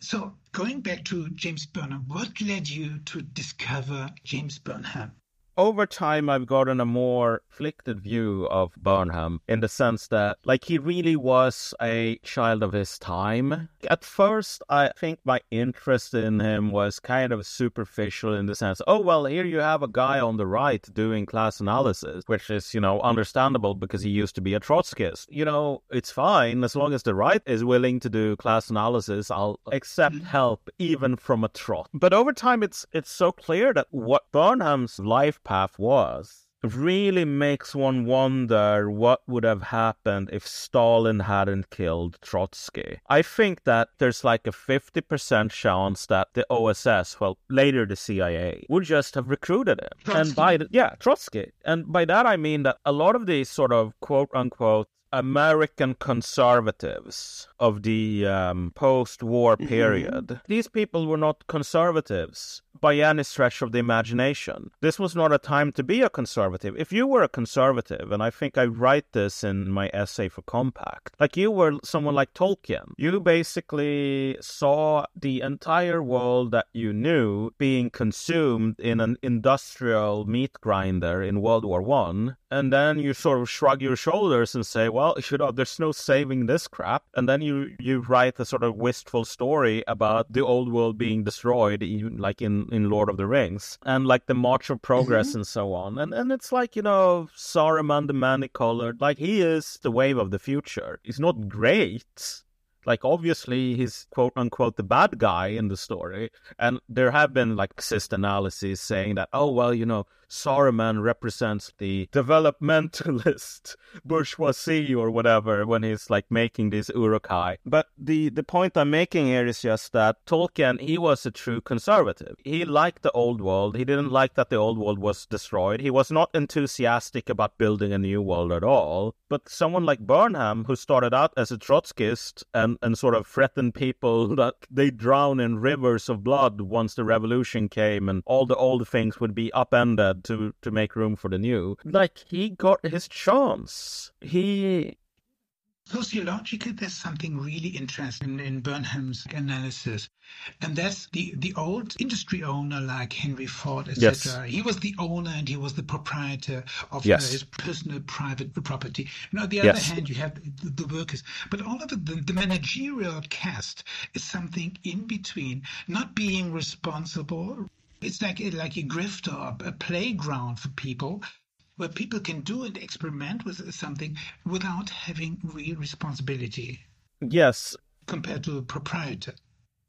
So, going back to James Burnham, what led you to discover James Burnham? Over time I've gotten a more afflicted view of Burnham in the sense that like he really was a child of his time. At first I think my interest in him was kind of superficial in the sense, oh well here you have a guy on the right doing class analysis, which is, you know, understandable because he used to be a Trotskyist. You know, it's fine as long as the right is willing to do class analysis, I'll accept help even from a trot. But over time it's it's so clear that what Burnham's life path was really makes one wonder what would have happened if Stalin hadn't killed Trotsky. I think that there's like a 50% chance that the OSS, well, later the CIA, would just have recruited him. And by the, yeah, Trotsky. And by that I mean that a lot of these sort of quote unquote American conservatives of the um, post war period. These people were not conservatives by any stretch of the imagination. This was not a time to be a conservative. If you were a conservative, and I think I write this in my essay for Compact, like you were someone like Tolkien, you basically saw the entire world that you knew being consumed in an industrial meat grinder in World War One, and then you sort of shrug your shoulders and say, "Well, know, there's no saving this crap," and then you you write a sort of wistful story about the old world being destroyed, even like in in Lord of the Rings, and like the March of Progress mm-hmm. and so on, and and it's like you know Saruman the many-colored, like he is the wave of the future. He's not great. Like obviously he's quote unquote the bad guy in the story, and there have been like Marxist analyses saying that oh well you know Saruman represents the developmentalist bourgeoisie or whatever when he's like making these Uruk-hai. But the the point I'm making here is just that Tolkien he was a true conservative. He liked the old world. He didn't like that the old world was destroyed. He was not enthusiastic about building a new world at all. But someone like Burnham, who started out as a Trotskyist and and, sort of threatened people that they drown in rivers of blood once the revolution came and all the old things would be upended to, to make room for the new. Like he got his chance. He Sociologically, there's something really interesting in Burnham's analysis, and that's the, the old industry owner like Henry Ford, etc. Yes. He was the owner and he was the proprietor of yes. uh, his personal private property. And on the other yes. hand, you have the, the, workers, but all of the, the managerial caste is something in between, not being responsible. It's like a, like a grift or a playground for people where people can do and experiment with something without having real responsibility. Yes. Compared to a proprietor.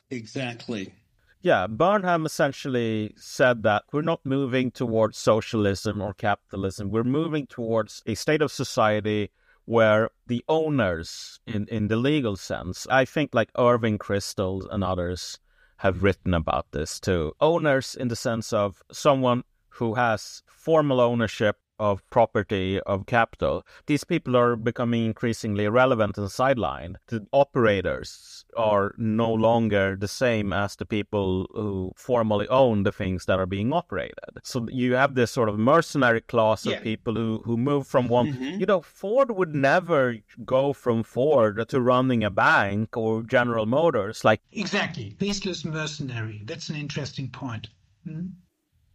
Exactly. Yeah, Burnham essentially said that we're not moving towards socialism or capitalism. We're moving towards a state of society where the owners, in, in the legal sense, I think like Irving Kristol and others have written about this too. Owners in the sense of someone who has formal ownership of property, of capital, these people are becoming increasingly irrelevant and sidelined. The operators are no longer the same as the people who formally own the things that are being operated. So you have this sort of mercenary class yeah. of people who, who move from one. Mm-hmm. You know, Ford would never go from Ford to running a bank or General Motors. Like exactly, faceless mercenary. That's an interesting point. Mm-hmm.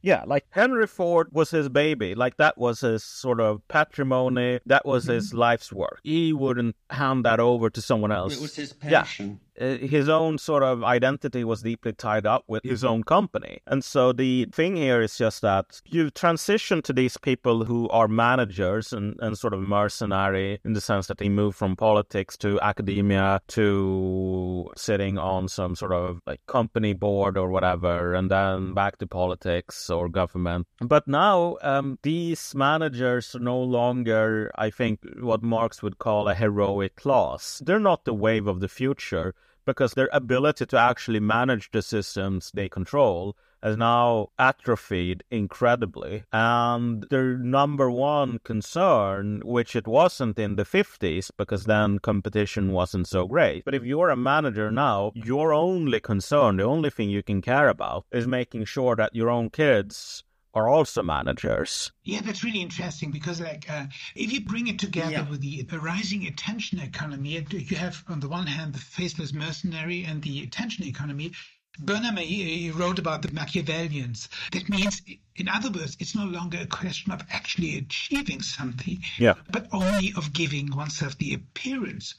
Yeah, like Henry Ford was his baby. Like that was his sort of patrimony. That was his mm-hmm. life's work. He wouldn't hand that over to someone else. It was his passion. Yeah. Uh, his own sort of identity was deeply tied up with his own company. And so the thing here is just that you transition to these people who are managers and, and sort of mercenary in the sense that they move from politics to academia to sitting on some sort of like company board or whatever, and then back to politics or government. But now um, these managers are no longer, I think, what Marx would call a heroic class. They're not the wave of the future because their ability to actually manage the systems they control has now atrophied incredibly. And their number one concern, which it wasn't in the 50s because then competition wasn't so great. But if you're a manager now, your only concern, the only thing you can care about is making sure that your own kids are also managers. Yeah, that's really interesting because, like, uh, if you bring it together yeah. with the, the rising attention economy, you have on the one hand the faceless mercenary and the attention economy. Burnham he, he wrote about the Machiavellians. That means, in other words, it's no longer a question of actually achieving something, yeah. but only of giving oneself the appearance.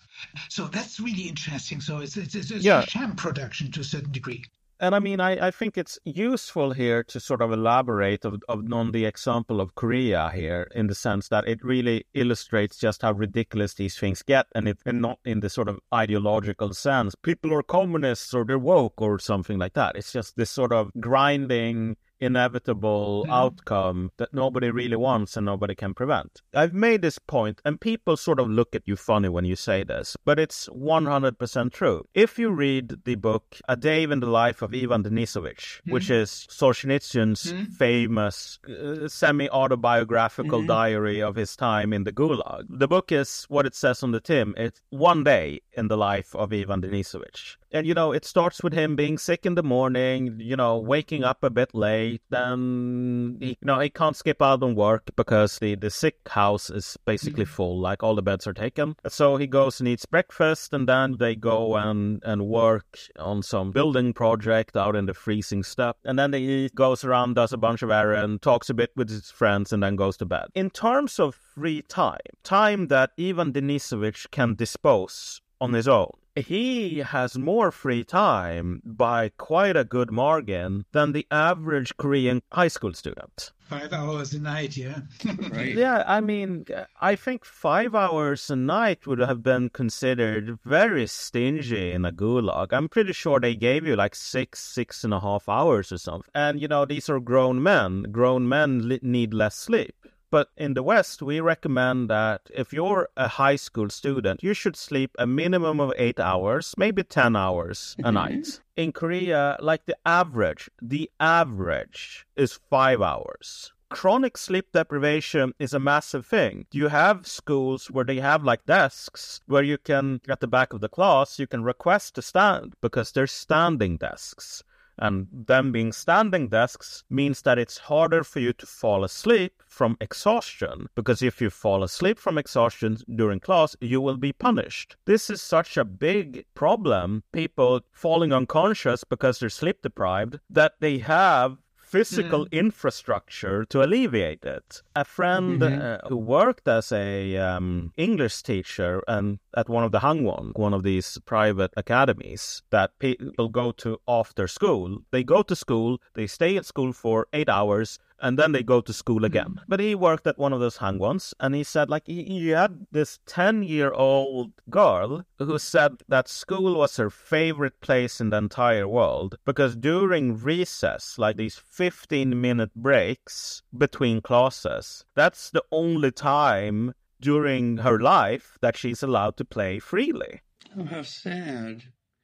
So that's really interesting. So it's, it's, it's, it's yeah. a sham production to a certain degree. And I mean, I, I think it's useful here to sort of elaborate of, of, on the example of Korea here in the sense that it really illustrates just how ridiculous these things get and it and not in the sort of ideological sense. People are communists or they're woke or something like that. It's just this sort of grinding inevitable mm-hmm. outcome that nobody really wants and nobody can prevent. I've made this point, and people sort of look at you funny when you say this, but it's 100% true. If you read the book A Day in the Life of Ivan Denisovich, mm-hmm. which is Solzhenitsyn's mm-hmm. famous uh, semi autobiographical mm-hmm. diary of his time in the Gulag, the book is what it says on the tin. It's one day in the life of Ivan Denisovich. And, you know, it starts with him being sick in the morning, you know, waking up a bit late. Then, he, you know, he can't skip out on work because the, the sick house is basically mm-hmm. full, like all the beds are taken. So he goes and eats breakfast, and then they go and, and work on some building project out in the freezing steppe. And then he goes around, does a bunch of errands, talks a bit with his friends, and then goes to bed. In terms of free time, time that Ivan Denisovich can dispose on his own he has more free time by quite a good margin than the average Korean high school student. Five hours a night, yeah. right. Yeah, I mean, I think five hours a night would have been considered very stingy in a gulag. I'm pretty sure they gave you like six, six and a half hours or something. And, you know, these are grown men. Grown men need less sleep. But in the West, we recommend that if you're a high school student, you should sleep a minimum of eight hours, maybe 10 hours a mm-hmm. night. In Korea, like the average, the average is five hours. chronic sleep deprivation is a massive thing. You have schools where they have like desks where you can, at the back of the class, you can request to stand because they're standing desks. And them being standing desks means that it's harder for you to fall asleep from exhaustion. Because if you fall asleep from exhaustion during class, you will be punished. This is such a big problem, people falling unconscious because they're sleep deprived, that they have physical mm. infrastructure to alleviate it. A friend mm-hmm. uh, who worked as a um, English teacher and at one of the Hagwon, one of these private academies that people go to after school. They go to school, they stay at school for eight hours, and then they go to school again. Mm. But he worked at one of those hagwons, and he said, like, he, he had this 10 year old girl who said that school was her favorite place in the entire world because during recess, like these 15 minute breaks between classes, that's the only time during her life that she's allowed to play freely. Oh, how sad.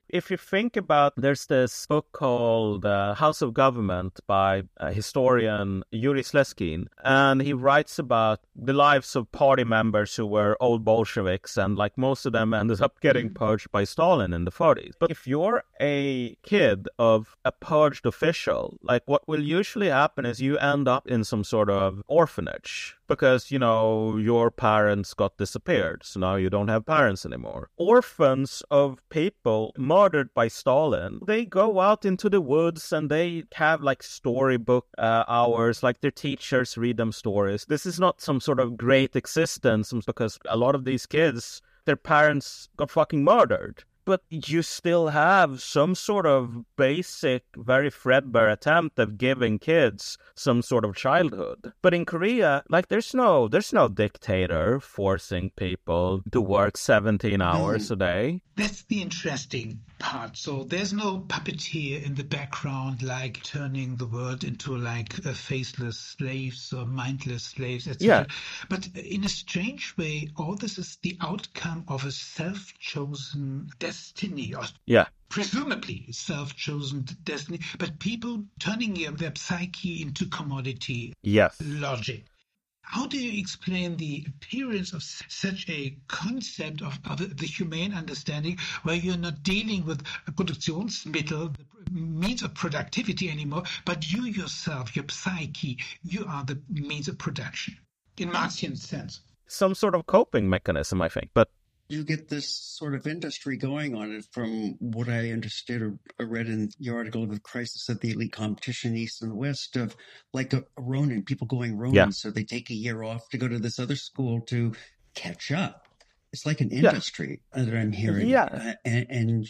If you think about, there's this book called uh, House of Government by uh, historian Yuri Slezkine and he writes about the lives of party members who were old Bolsheviks, and like most of them ended up getting purged by Stalin in the 40s. But if you're a kid of a purged official, like what will usually happen is you end up in some sort of orphanage because, you know, your parents got disappeared. So now you don't have parents anymore. Orphans of people murdered by Stalin, they go out into the woods and they have like storybook uh, hours, like their teachers read them stories. This is not some sort of great existence because a lot of these kids, their parents got fucking murdered but you still have some sort of basic, very threadbare attempt of giving kids some sort of childhood. But in Korea, like there's no there's no dictator forcing people to work 17 hours mm. a day. That's the interesting part. So there's no puppeteer in the background, like turning the world into like faceless slaves or mindless slaves, etc. Yeah. But in a strange way, all this is the outcome of a self-chosen destiny. Or yeah. Presumably self-chosen destiny, but people turning their psyche into commodity. Yes. Logic. How do you explain the appearance of such a concept of, of the humane understanding where you're not dealing with a Produktionsmittel, the means of productivity anymore, but you yourself, your psyche, you are the means of production in Marxian sense? Some sort of coping mechanism, I think. But you get this sort of industry going on it from what I understood or read in your article of the crisis of the elite competition east and west of like a, a Ronin, people going Ronin. Yeah. So they take a year off to go to this other school to catch up. It's like an industry yeah. that I'm hearing. Yeah. Uh, and, and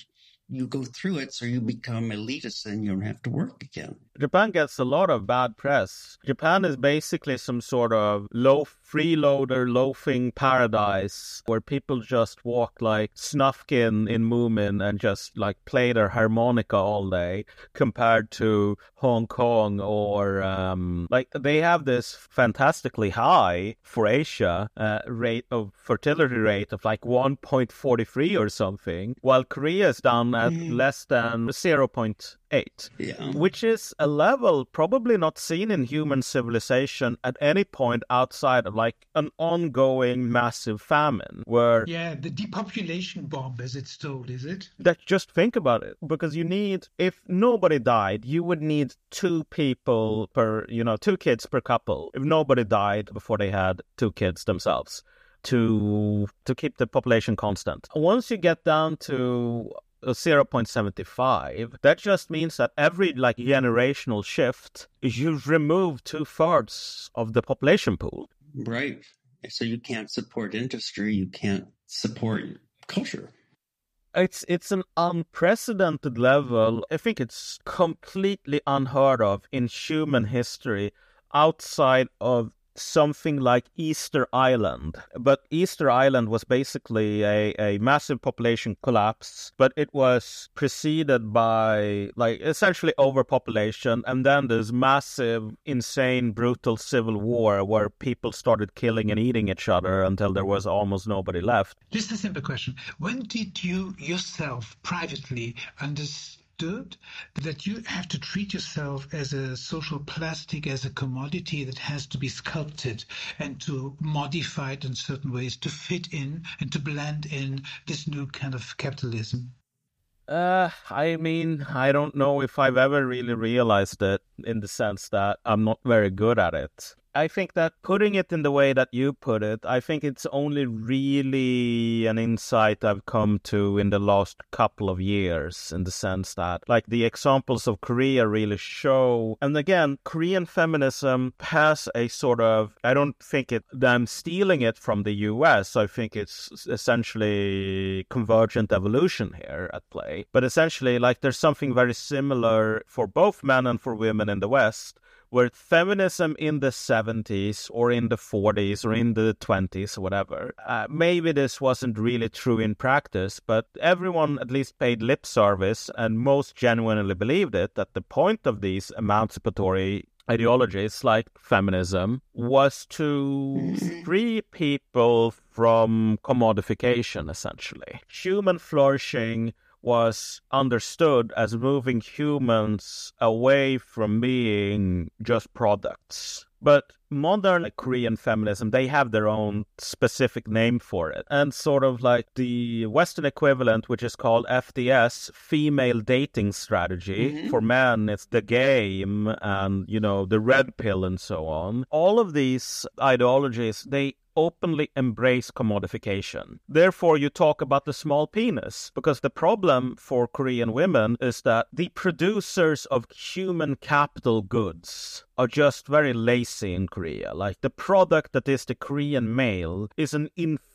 you go through it so you become elitist and you don't have to work again. Japan gets a lot of bad press. Japan is basically some sort of low freeloader loafing paradise where people just walk like Snufkin in Moomin and just like play their harmonica all day compared to Hong Kong or um, like they have this fantastically high for Asia uh, rate of fertility rate of like 1.43 or something while Korea is down at mm. less than 0.8 yeah. which is a level probably not seen in human civilization at any point outside of like an ongoing massive famine where yeah the depopulation bomb as it's told is it? That just think about it because you need if nobody died you would need two people per you know two kids per couple. If nobody died before they had two kids themselves to to keep the population constant. Once you get down to uh, 0.75 that just means that every like generational shift you remove two thirds of the population pool right. So you can't support industry you can't support culture. It's it's an unprecedented level. I think it's completely unheard of in human history outside of something like Easter Island. But Easter Island was basically a, a massive population collapse, but it was preceded by like essentially overpopulation and then this massive, insane, brutal civil war where people started killing and eating each other until there was almost nobody left. Just a simple question. When did you yourself privately understand? That you have to treat yourself as a social plastic, as a commodity that has to be sculpted and to modified in certain ways to fit in and to blend in this new kind of capitalism? Uh, I mean, I don't know if I've ever really realized it in the sense that I'm not very good at it. I think that putting it in the way that you put it, I think it's only really an insight I've come to in the last couple of years, in the sense that, like, the examples of Korea really show. And again, Korean feminism has a sort of, I don't think it, I'm stealing it from the US. I think it's essentially convergent evolution here at play. But essentially, like, there's something very similar for both men and for women in the West where feminism in the 70s or in the 40s or in the 20s or whatever, uh, maybe this wasn't really true in practice, but everyone at least paid lip service and most genuinely believed it that the point of these emancipatory ideologies like feminism was to free people from commodification essentially. Human flourishing was understood as moving humans away from being just products. But modern Korean feminism, they have their own specific name for it. And sort of like the Western equivalent, which is called FDS, female dating strategy. Mm-hmm. For men, it's the game and, you know, the red pill and so on. All of these ideologies, they openly embrace commodification. Therefore, you talk about the small penis, because the problem for Korean women is that the producers of human capital goods are just very lazy in Korea. Like the product that is the Korean male is an inferior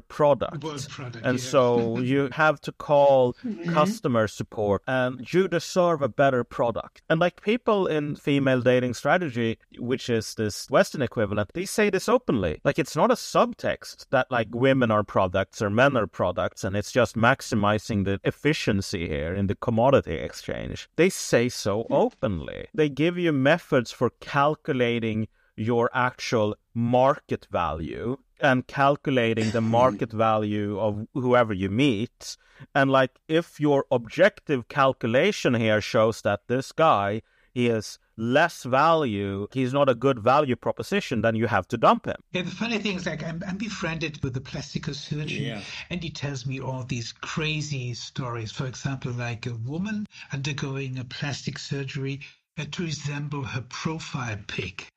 product. product and so you have to call mm-hmm. customer support and you deserve a better product. And like people in female dating strategy, which is this Western equivalent, they say this openly. Like it's not a subtext that like women are products or men are products and it's just maximizing the efficiency here in the commodity exchange. They say so openly. They give you methods for calculating your actual market value and calculating the market value of whoever you meet. And like if your objective calculation here shows that this guy is less value, he's not a good value proposition, then you have to dump him. Yeah, the funny thing is like I'm, I'm befriended with a plastic surgeon yeah. and he tells me all these crazy stories. For example, like a woman undergoing a plastic surgery uh, to resemble her profile pic.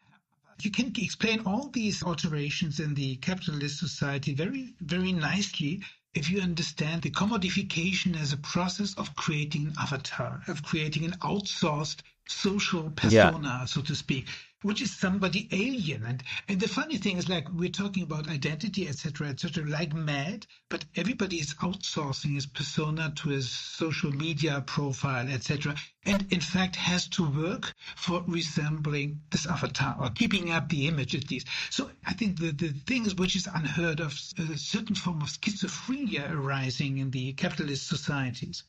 You can explain all these alterations in the capitalist society very, very nicely if you understand the commodification as a process of creating an avatar, of creating an outsourced social persona, yeah. so to speak which is somebody alien. And, and the funny thing is, like, we're talking about identity, etc., etc., like mad, but everybody is outsourcing his persona to his social media profile, etc., and in fact has to work for resembling this avatar or keeping up the image at least. So I think the, the things which is unheard of, a certain form of schizophrenia arising in the capitalist societies.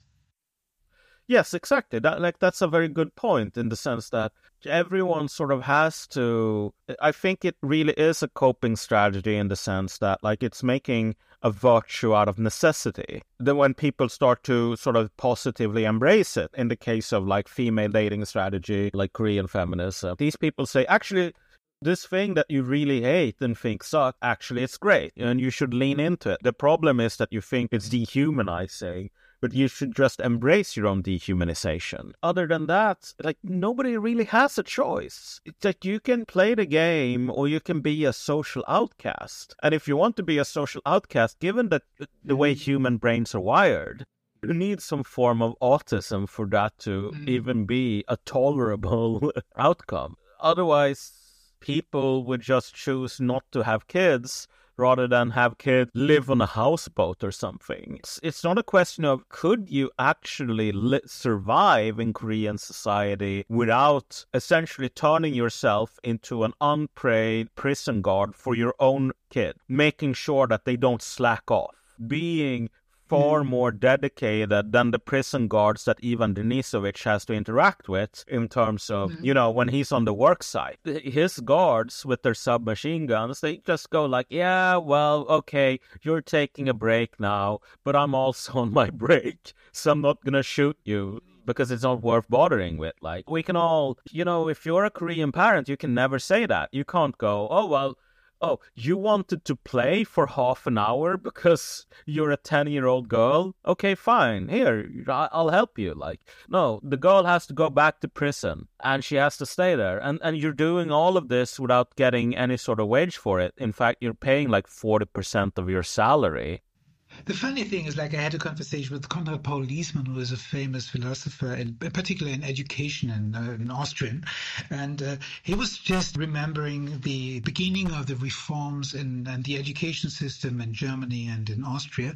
Yes, exactly. That like that's a very good point in the sense that everyone sort of has to I think it really is a coping strategy in the sense that like it's making a virtue out of necessity. Then when people start to sort of positively embrace it, in the case of like female dating strategy, like Korean feminism, these people say actually this thing that you really hate and think suck, actually it's great and you should lean into it. The problem is that you think it's dehumanizing but you should just embrace your own dehumanization. Other than that, like nobody really has a choice. It's like you can play the game or you can be a social outcast. And if you want to be a social outcast, given that the way mm-hmm. human brains are wired, you need some form of autism for that to mm. even be a tolerable outcome. Otherwise, people would just choose not to have kids rather than have kids live on a houseboat or something. It's, it's not a question of could you actually li- survive in Korean society without essentially turning yourself into an unpaid prison guard for your own kid, making sure that they don't slack off, being far mm. more dedicated than the prison guards that Ivan Denisovich has to interact with in terms of, mm. you know, when he's on the work site. His guards with their submachine guns, they just go like, yeah, well, okay, you're taking a break now, but I'm also on my break, so I'm not going to shoot you because it's not worth bothering with. Like, we can all, you know, if you're a Korean parent, you can never say that. You can't go, oh, well, oh, you wanted to play for half an hour because you're a 10 year old girl? Okay, fine. Here, I'll help you. Like, no, the girl has to go back to prison and she has to stay there. And, and you're doing all of this without getting any sort of wage for it. In fact, you're paying like 40% of your salary the funny thing is, like, I had a conversation with Konrad Paul Liessmann, who is a famous philosopher, in, particularly in education and uh, in Austrian, and uh, he was just remembering the beginning of the reforms in, in the education system in Germany and in Austria,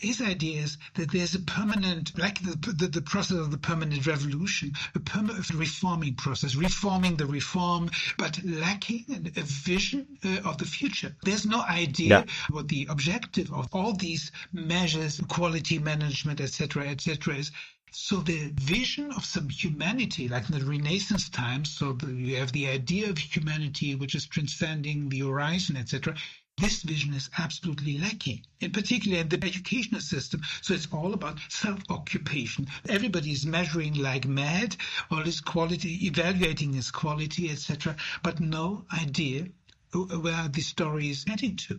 his idea is that there's a permanent, like the, the, the process of the permanent revolution, a permanent reforming process, reforming the reform, but lacking a vision uh, of the future. There's no idea yeah. what the objective of all these measures, quality management, etc., etc., is. So the vision of some humanity, like in the Renaissance times, so the, you have the idea of humanity which is transcending the horizon, etc this vision is absolutely lacking, in particular in the educational system. So it's all about self-occupation. Everybody is measuring like mad, all his quality, evaluating his quality, etc., but no idea where the story is heading to.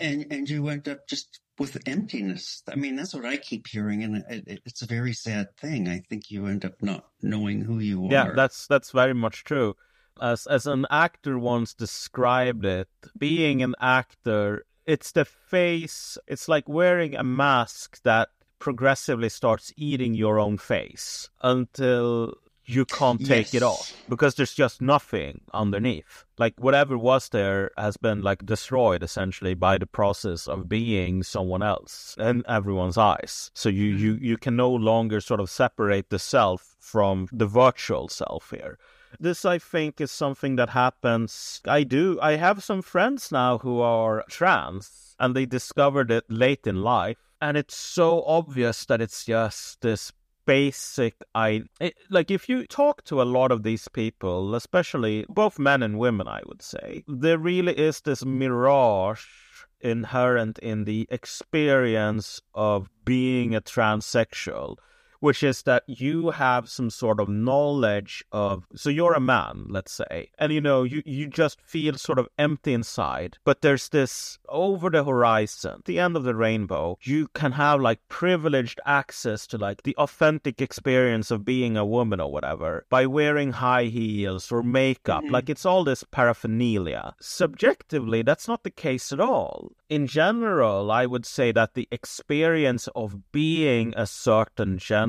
And and you end up just with emptiness. I mean, that's what I keep hearing, and it, it's a very sad thing. I think you end up not knowing who you are. Yeah, that's that's very much true as as an actor once described it, being an actor, it's the face. It's like wearing a mask that progressively starts eating your own face until you can't take yes. it off because there's just nothing underneath. Like whatever was there has been like destroyed essentially by the process of being someone else in everyone's eyes. So you mm-hmm. you you can no longer sort of separate the self from the virtual self here. This, I think, is something that happens. I do. I have some friends now who are trans and they discovered it late in life. And it's so obvious that it's just this basic I it, like if you talk to a lot of these people, especially both men and women, I would say, there really is this mirage inherent in the experience of being a transsexual which is that you have some sort of knowledge of so you're a man let's say and you know you, you just feel sort of empty inside but there's this over the horizon the end of the rainbow you can have like privileged access to like the authentic experience of being a woman or whatever by wearing high heels or makeup. Mm-hmm. like it's all this paraphernalia. Subjectively that's not the case at all. In general, I would say that the experience of being a certain gender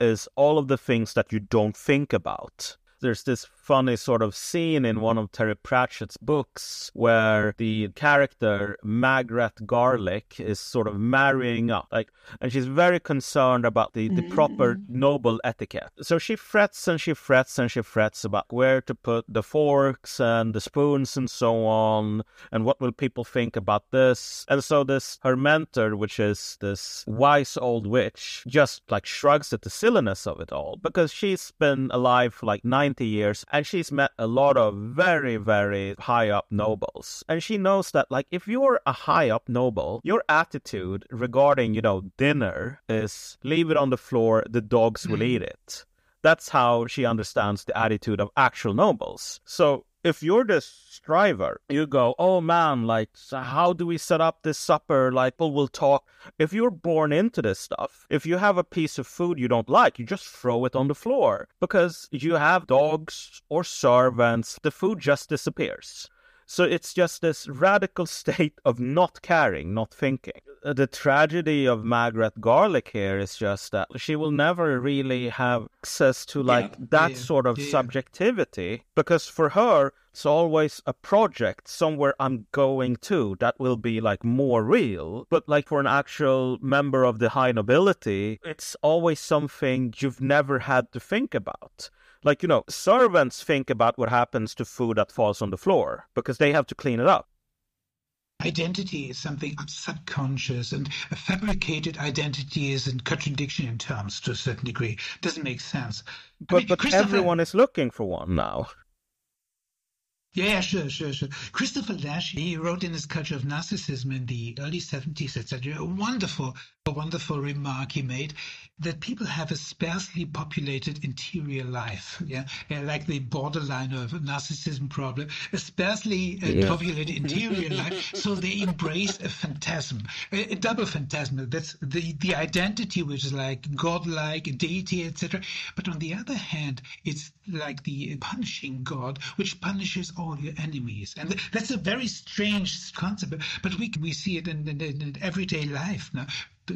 is all of the things that you don't think about. There's this funny sort of scene in one of Terry Pratchett's books where the character Magrat Garlick is sort of marrying up, like, and she's very concerned about the, the proper mm. noble etiquette. So she frets and she frets and she frets about where to put the forks and the spoons and so on, and what will people think about this. And so this her mentor, which is this wise old witch, just like shrugs at the silliness of it all because she's been alive for like 90 years and she's met a lot of very, very high up nobles. And she knows that, like, if you're a high up noble, your attitude regarding, you know, dinner is leave it on the floor, the dogs will mm-hmm. eat it. That's how she understands the attitude of actual nobles. So if you're the striver, you go, oh man, like, so how do we set up this supper? Like, oh, people will talk. If you're born into this stuff, if you have a piece of food you don't like, you just throw it on the floor because you have dogs or servants, the food just disappears. So it's just this radical state of not caring, not thinking. Uh, the tragedy of Magrat Garlick here is just that she will never really have access to like yeah, that yeah, sort of yeah. subjectivity because for her it's always a project somewhere I'm going to that will be like more real. But like for an actual member of the high nobility, it's always something you've never had to think about. Like, you know, servants think about what happens to food that falls on the floor because they have to clean it up. Identity is something subconscious, and a fabricated identity is in contradiction in terms to a certain degree. Doesn't make sense. But, I mean, but everyone is looking for one now. Yeah, sure, sure, sure. Christopher Lasch, he wrote in his Culture of Narcissism in the early 70s, etc. A wonderful, a wonderful remark he made that people have a sparsely populated interior life. Yeah, yeah like the borderline of narcissism problem, a sparsely uh, yeah. populated interior life. So they embrace a phantasm, a, a, double phantasm. That's the, the identity, which is like godlike, deity, etc. But on the other hand, it's like the punishing God, which punishes all your enemies. And that's a very strange concept, but we, we see it in, in, in everyday life now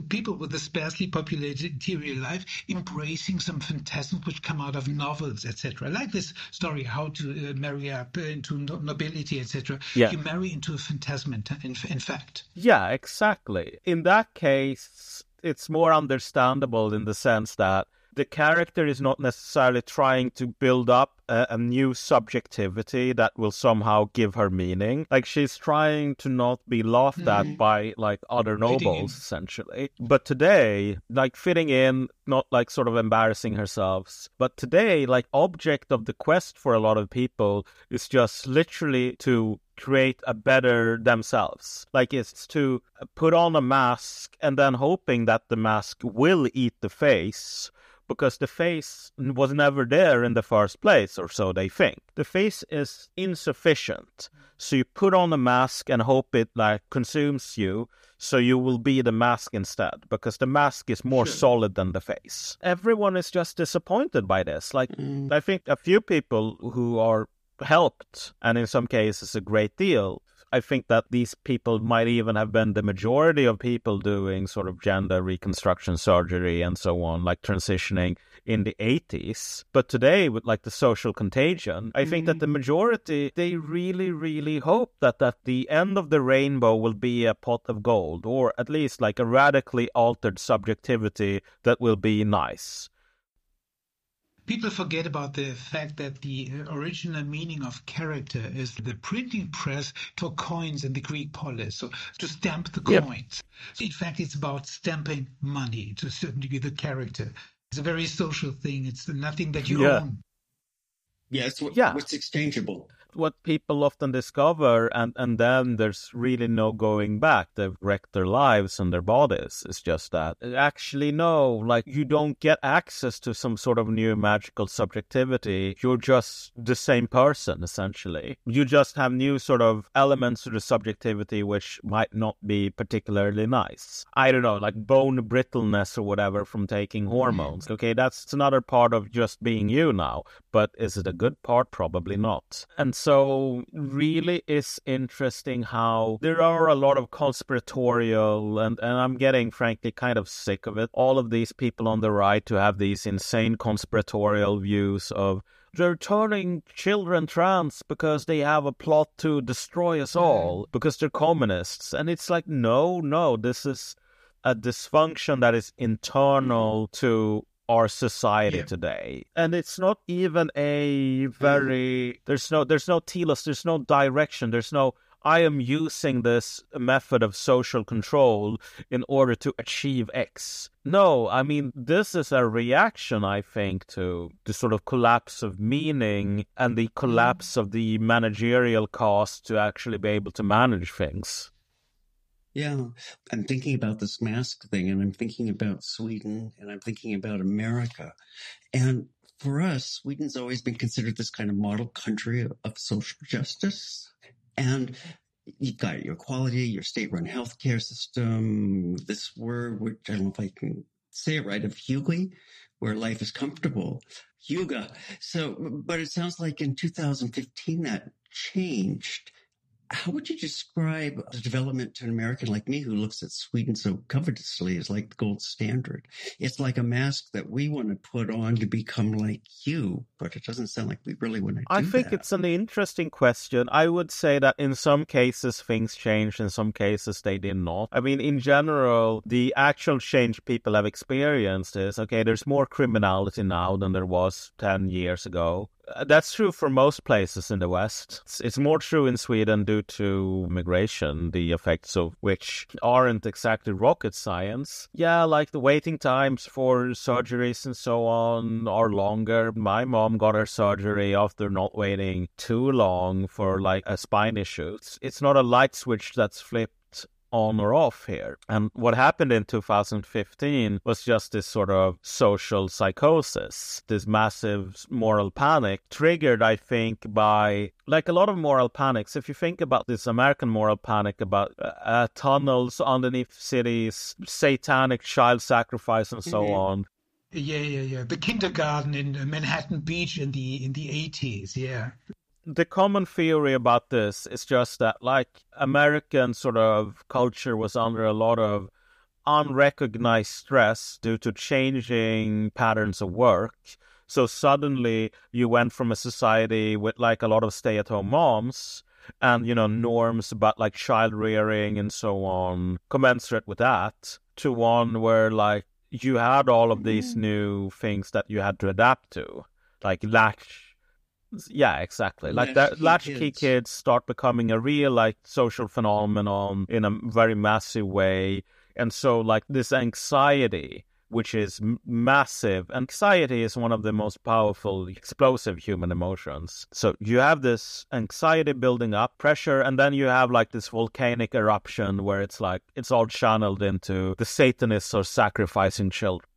people with a sparsely populated interior life embracing some phantasms which come out of novels, etc. Like this story, How to uh, Marry Up into Nobility, etc. Yeah. You marry into a phantasm, in, in, in fact. Yeah, exactly. In that case, it's more understandable in the sense that the character is not necessarily trying to build up a, a, new subjectivity that will somehow give her meaning. Like she's trying to not be laughed mm-hmm. at by like other nobles, essentially. But today, like fitting in, not like sort of embarrassing herself. But today, like object of the quest for a lot of people is just literally to create a better themselves. Like it's to put on a mask and then hoping that the mask will eat the face because the face was never there in the first place, or so they think. The face is insufficient. So you put on a mask and hope it like consumes you, so you will be the mask instead, because the mask is more sure. solid than the face. Everyone is just disappointed by this. Like mm. I think a few people who are helped, and in some cases a great deal, I think that these people might even have been the majority of people doing sort of gender reconstruction surgery and so on, like transitioning in the 80s. But today, with like the social contagion, I think mm-hmm. that the mm-hmm. majority, they really, really hope that at the end of the rainbow will be a pot of gold, or at least like a radically altered subjectivity that will be nice people forget about the fact that the original meaning of character is the printing press took coins in the Greek polis, so to stamp the coins. Yep. So in fact, it's about stamping money to a certain degree, the character. It's a very social thing. It's nothing that you yeah. own. Yeah, it's what, yeah. what's exchangeable what people often discover, and, and then there's really no going back. They've wrecked their lives and their bodies. It's just that. Uh, actually, no, like you don't get access to some sort of new magical subjectivity. You're just the same person, essentially. You just have new sort of elements to the subjectivity which might not be particularly nice. I don't know, like bone brittleness or whatever from taking hormones. Mm. Okay, that's another part of just being you now. But is it a good part? Probably not. And so really is interesting how there are a lot of conspiratorial and, and I'm getting frankly kind of sick of it. All of these people on the right to have these insane conspiratorial views of they're turning children trans because they have a plot to destroy us mm-hmm. all because they're communists. And it's like, no, no, this is a dysfunction that is internal to our society yeah. today and it's not even a very mm. there's no there's no telos there's no direction there's no I am using this method of social control in order to achieve X. No, I mean, this is a reaction, I think, to the sort of collapse of meaning and the collapse mm. of the managerial cost to actually be able to manage things. Yeah, I'm thinking about this mask thing and I'm thinking about Sweden and I'm thinking about America. And for us, Sweden's always been considered this kind of model country of, social justice. And you've got your equality, your state run healthcare system, this word, which I don't know if I can say it right, of Hygge, where life is comfortable. Hygge. So, but it sounds like in 2015 that changed how would you describe the development to an American like me who looks at Sweden so covetously as like the gold standard? It's like a mask that we want to put on to become like you, but it doesn't sound like we really want to I think that. it's an interesting question. I would say that in some cases things changed, in some cases they did not. I mean, in general, the actual change people have experienced is okay, there's more criminality now than there was 10 years ago Uh, that's true for most places in the West. It's, it's, more true in Sweden due to migration, the effects of which aren't exactly rocket science. Yeah, like the waiting times for surgeries and so on are longer. My mom got her surgery after not waiting too long for like a spine issue. It's, it's not a light switch that's flipped on or off here. And what happened in 2015 was just this sort of social psychosis, this massive moral panic, triggered, I think, by like a lot of moral panics. If you think about this American moral panic about uh, uh tunnels underneath cities, satanic child sacrifice, and so mm-hmm. on. Yeah, yeah, yeah. The kindergarten in Manhattan Beach in the in the 80s. Yeah the common theory about this is just that like American sort of culture was under a lot of unrecognized stress due to changing patterns of work. So suddenly you went from a society with like a lot of stay at home moms and you know norms about like child rearing and so on commensurate with that to one where like you had all of these mm. new things that you had to adapt to like latch yeah, exactly. Like that, latchkey kids. kids start becoming a real like social phenomenon in a very massive way, and so like this anxiety, which is m- massive. Anxiety is one of the most powerful, explosive human emotions. So you have this anxiety building up, pressure, and then you have like this volcanic eruption where it's like it's all channeled into the Satanists are sacrificing children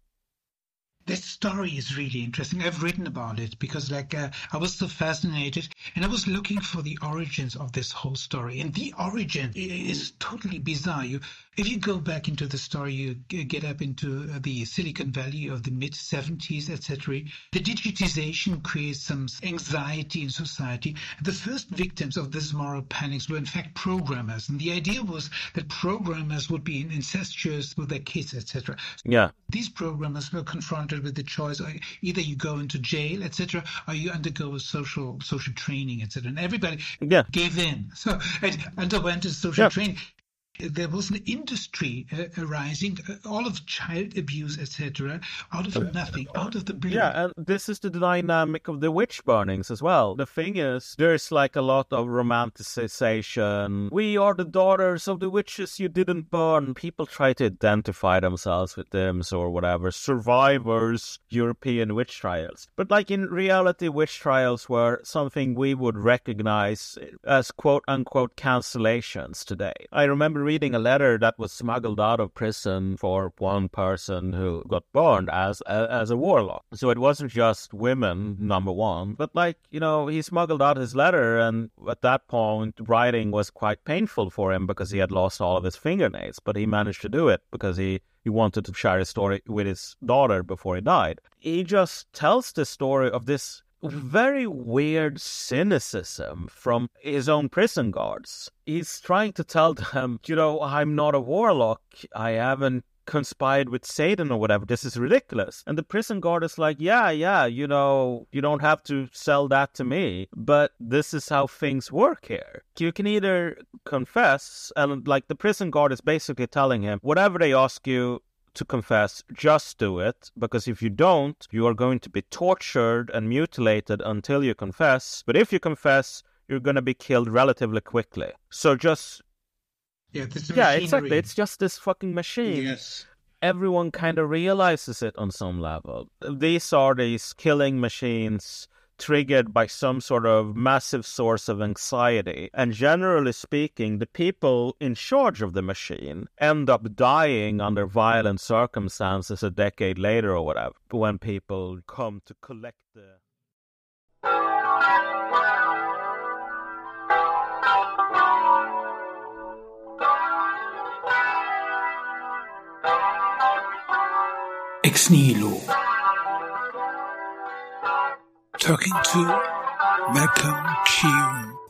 this story is really interesting. I've written about it because, like, uh, I was so fascinated, and I was looking for the origins of this whole story. And the origin is totally bizarre. You, if you go back into the story, you get up into uh, the Silicon Valley of the mid '70s, etc. The digitization creates some anxiety in society. The first victims of this moral panics were, in fact, programmers, and the idea was that programmers would be incestuous with their kids, etc. Yeah, these programmers were confronted confronted with the choice either you go into jail, etc., or you undergo a social social training, etc. And everybody yeah. gave in, so and underwent a social yeah. training there was an industry uh, arising, uh, all of child abuse, etc., out of nothing, out of the blue. Yeah, and this is the dynamic of the witch burnings as well. The thing is, there's like a lot of romanticization. We are the daughters of the witches you didn't burn. People try to identify themselves with them or whatever. Survivors, European witch trials. But like in reality, witch trials were something we would recognize as quote unquote cancellations today. I remember reading a letter that was smuggled out of prison for one person who got burned as a, as a warlock. So it wasn't just women, number one, but like you know, he smuggled out his letter, and at that point, writing was quite painful for him because he had lost all of his fingernails. But he managed to do it because he he wanted to share his story with his daughter before he died. He just tells the story of this very weird cynicism from his own prison guards. He's trying to tell them, you know, I'm not a warlock. I haven't conspired with Satan or whatever. This is ridiculous. And the prison guard is like, yeah, yeah, you know, you don't have to sell that to me, but this is how things work here. You can either confess, and like the prison guard is basically telling him, whatever they ask you, to confess, just do it, because if you don't, you are going to be tortured and mutilated until you confess. But if you confess, you're going to be killed relatively quickly. So just. Yeah, yeah exactly. It's just this fucking machine. Yes everyone kind of realizes it on some level. These are these killing machines triggered by some sort of massive source of anxiety. And generally speaking, the people in charge of the machine end up dying under violent circumstances a decade later or whatever, when people come to collect the. Ex Nihilo talking to Malcolm Kyeyune.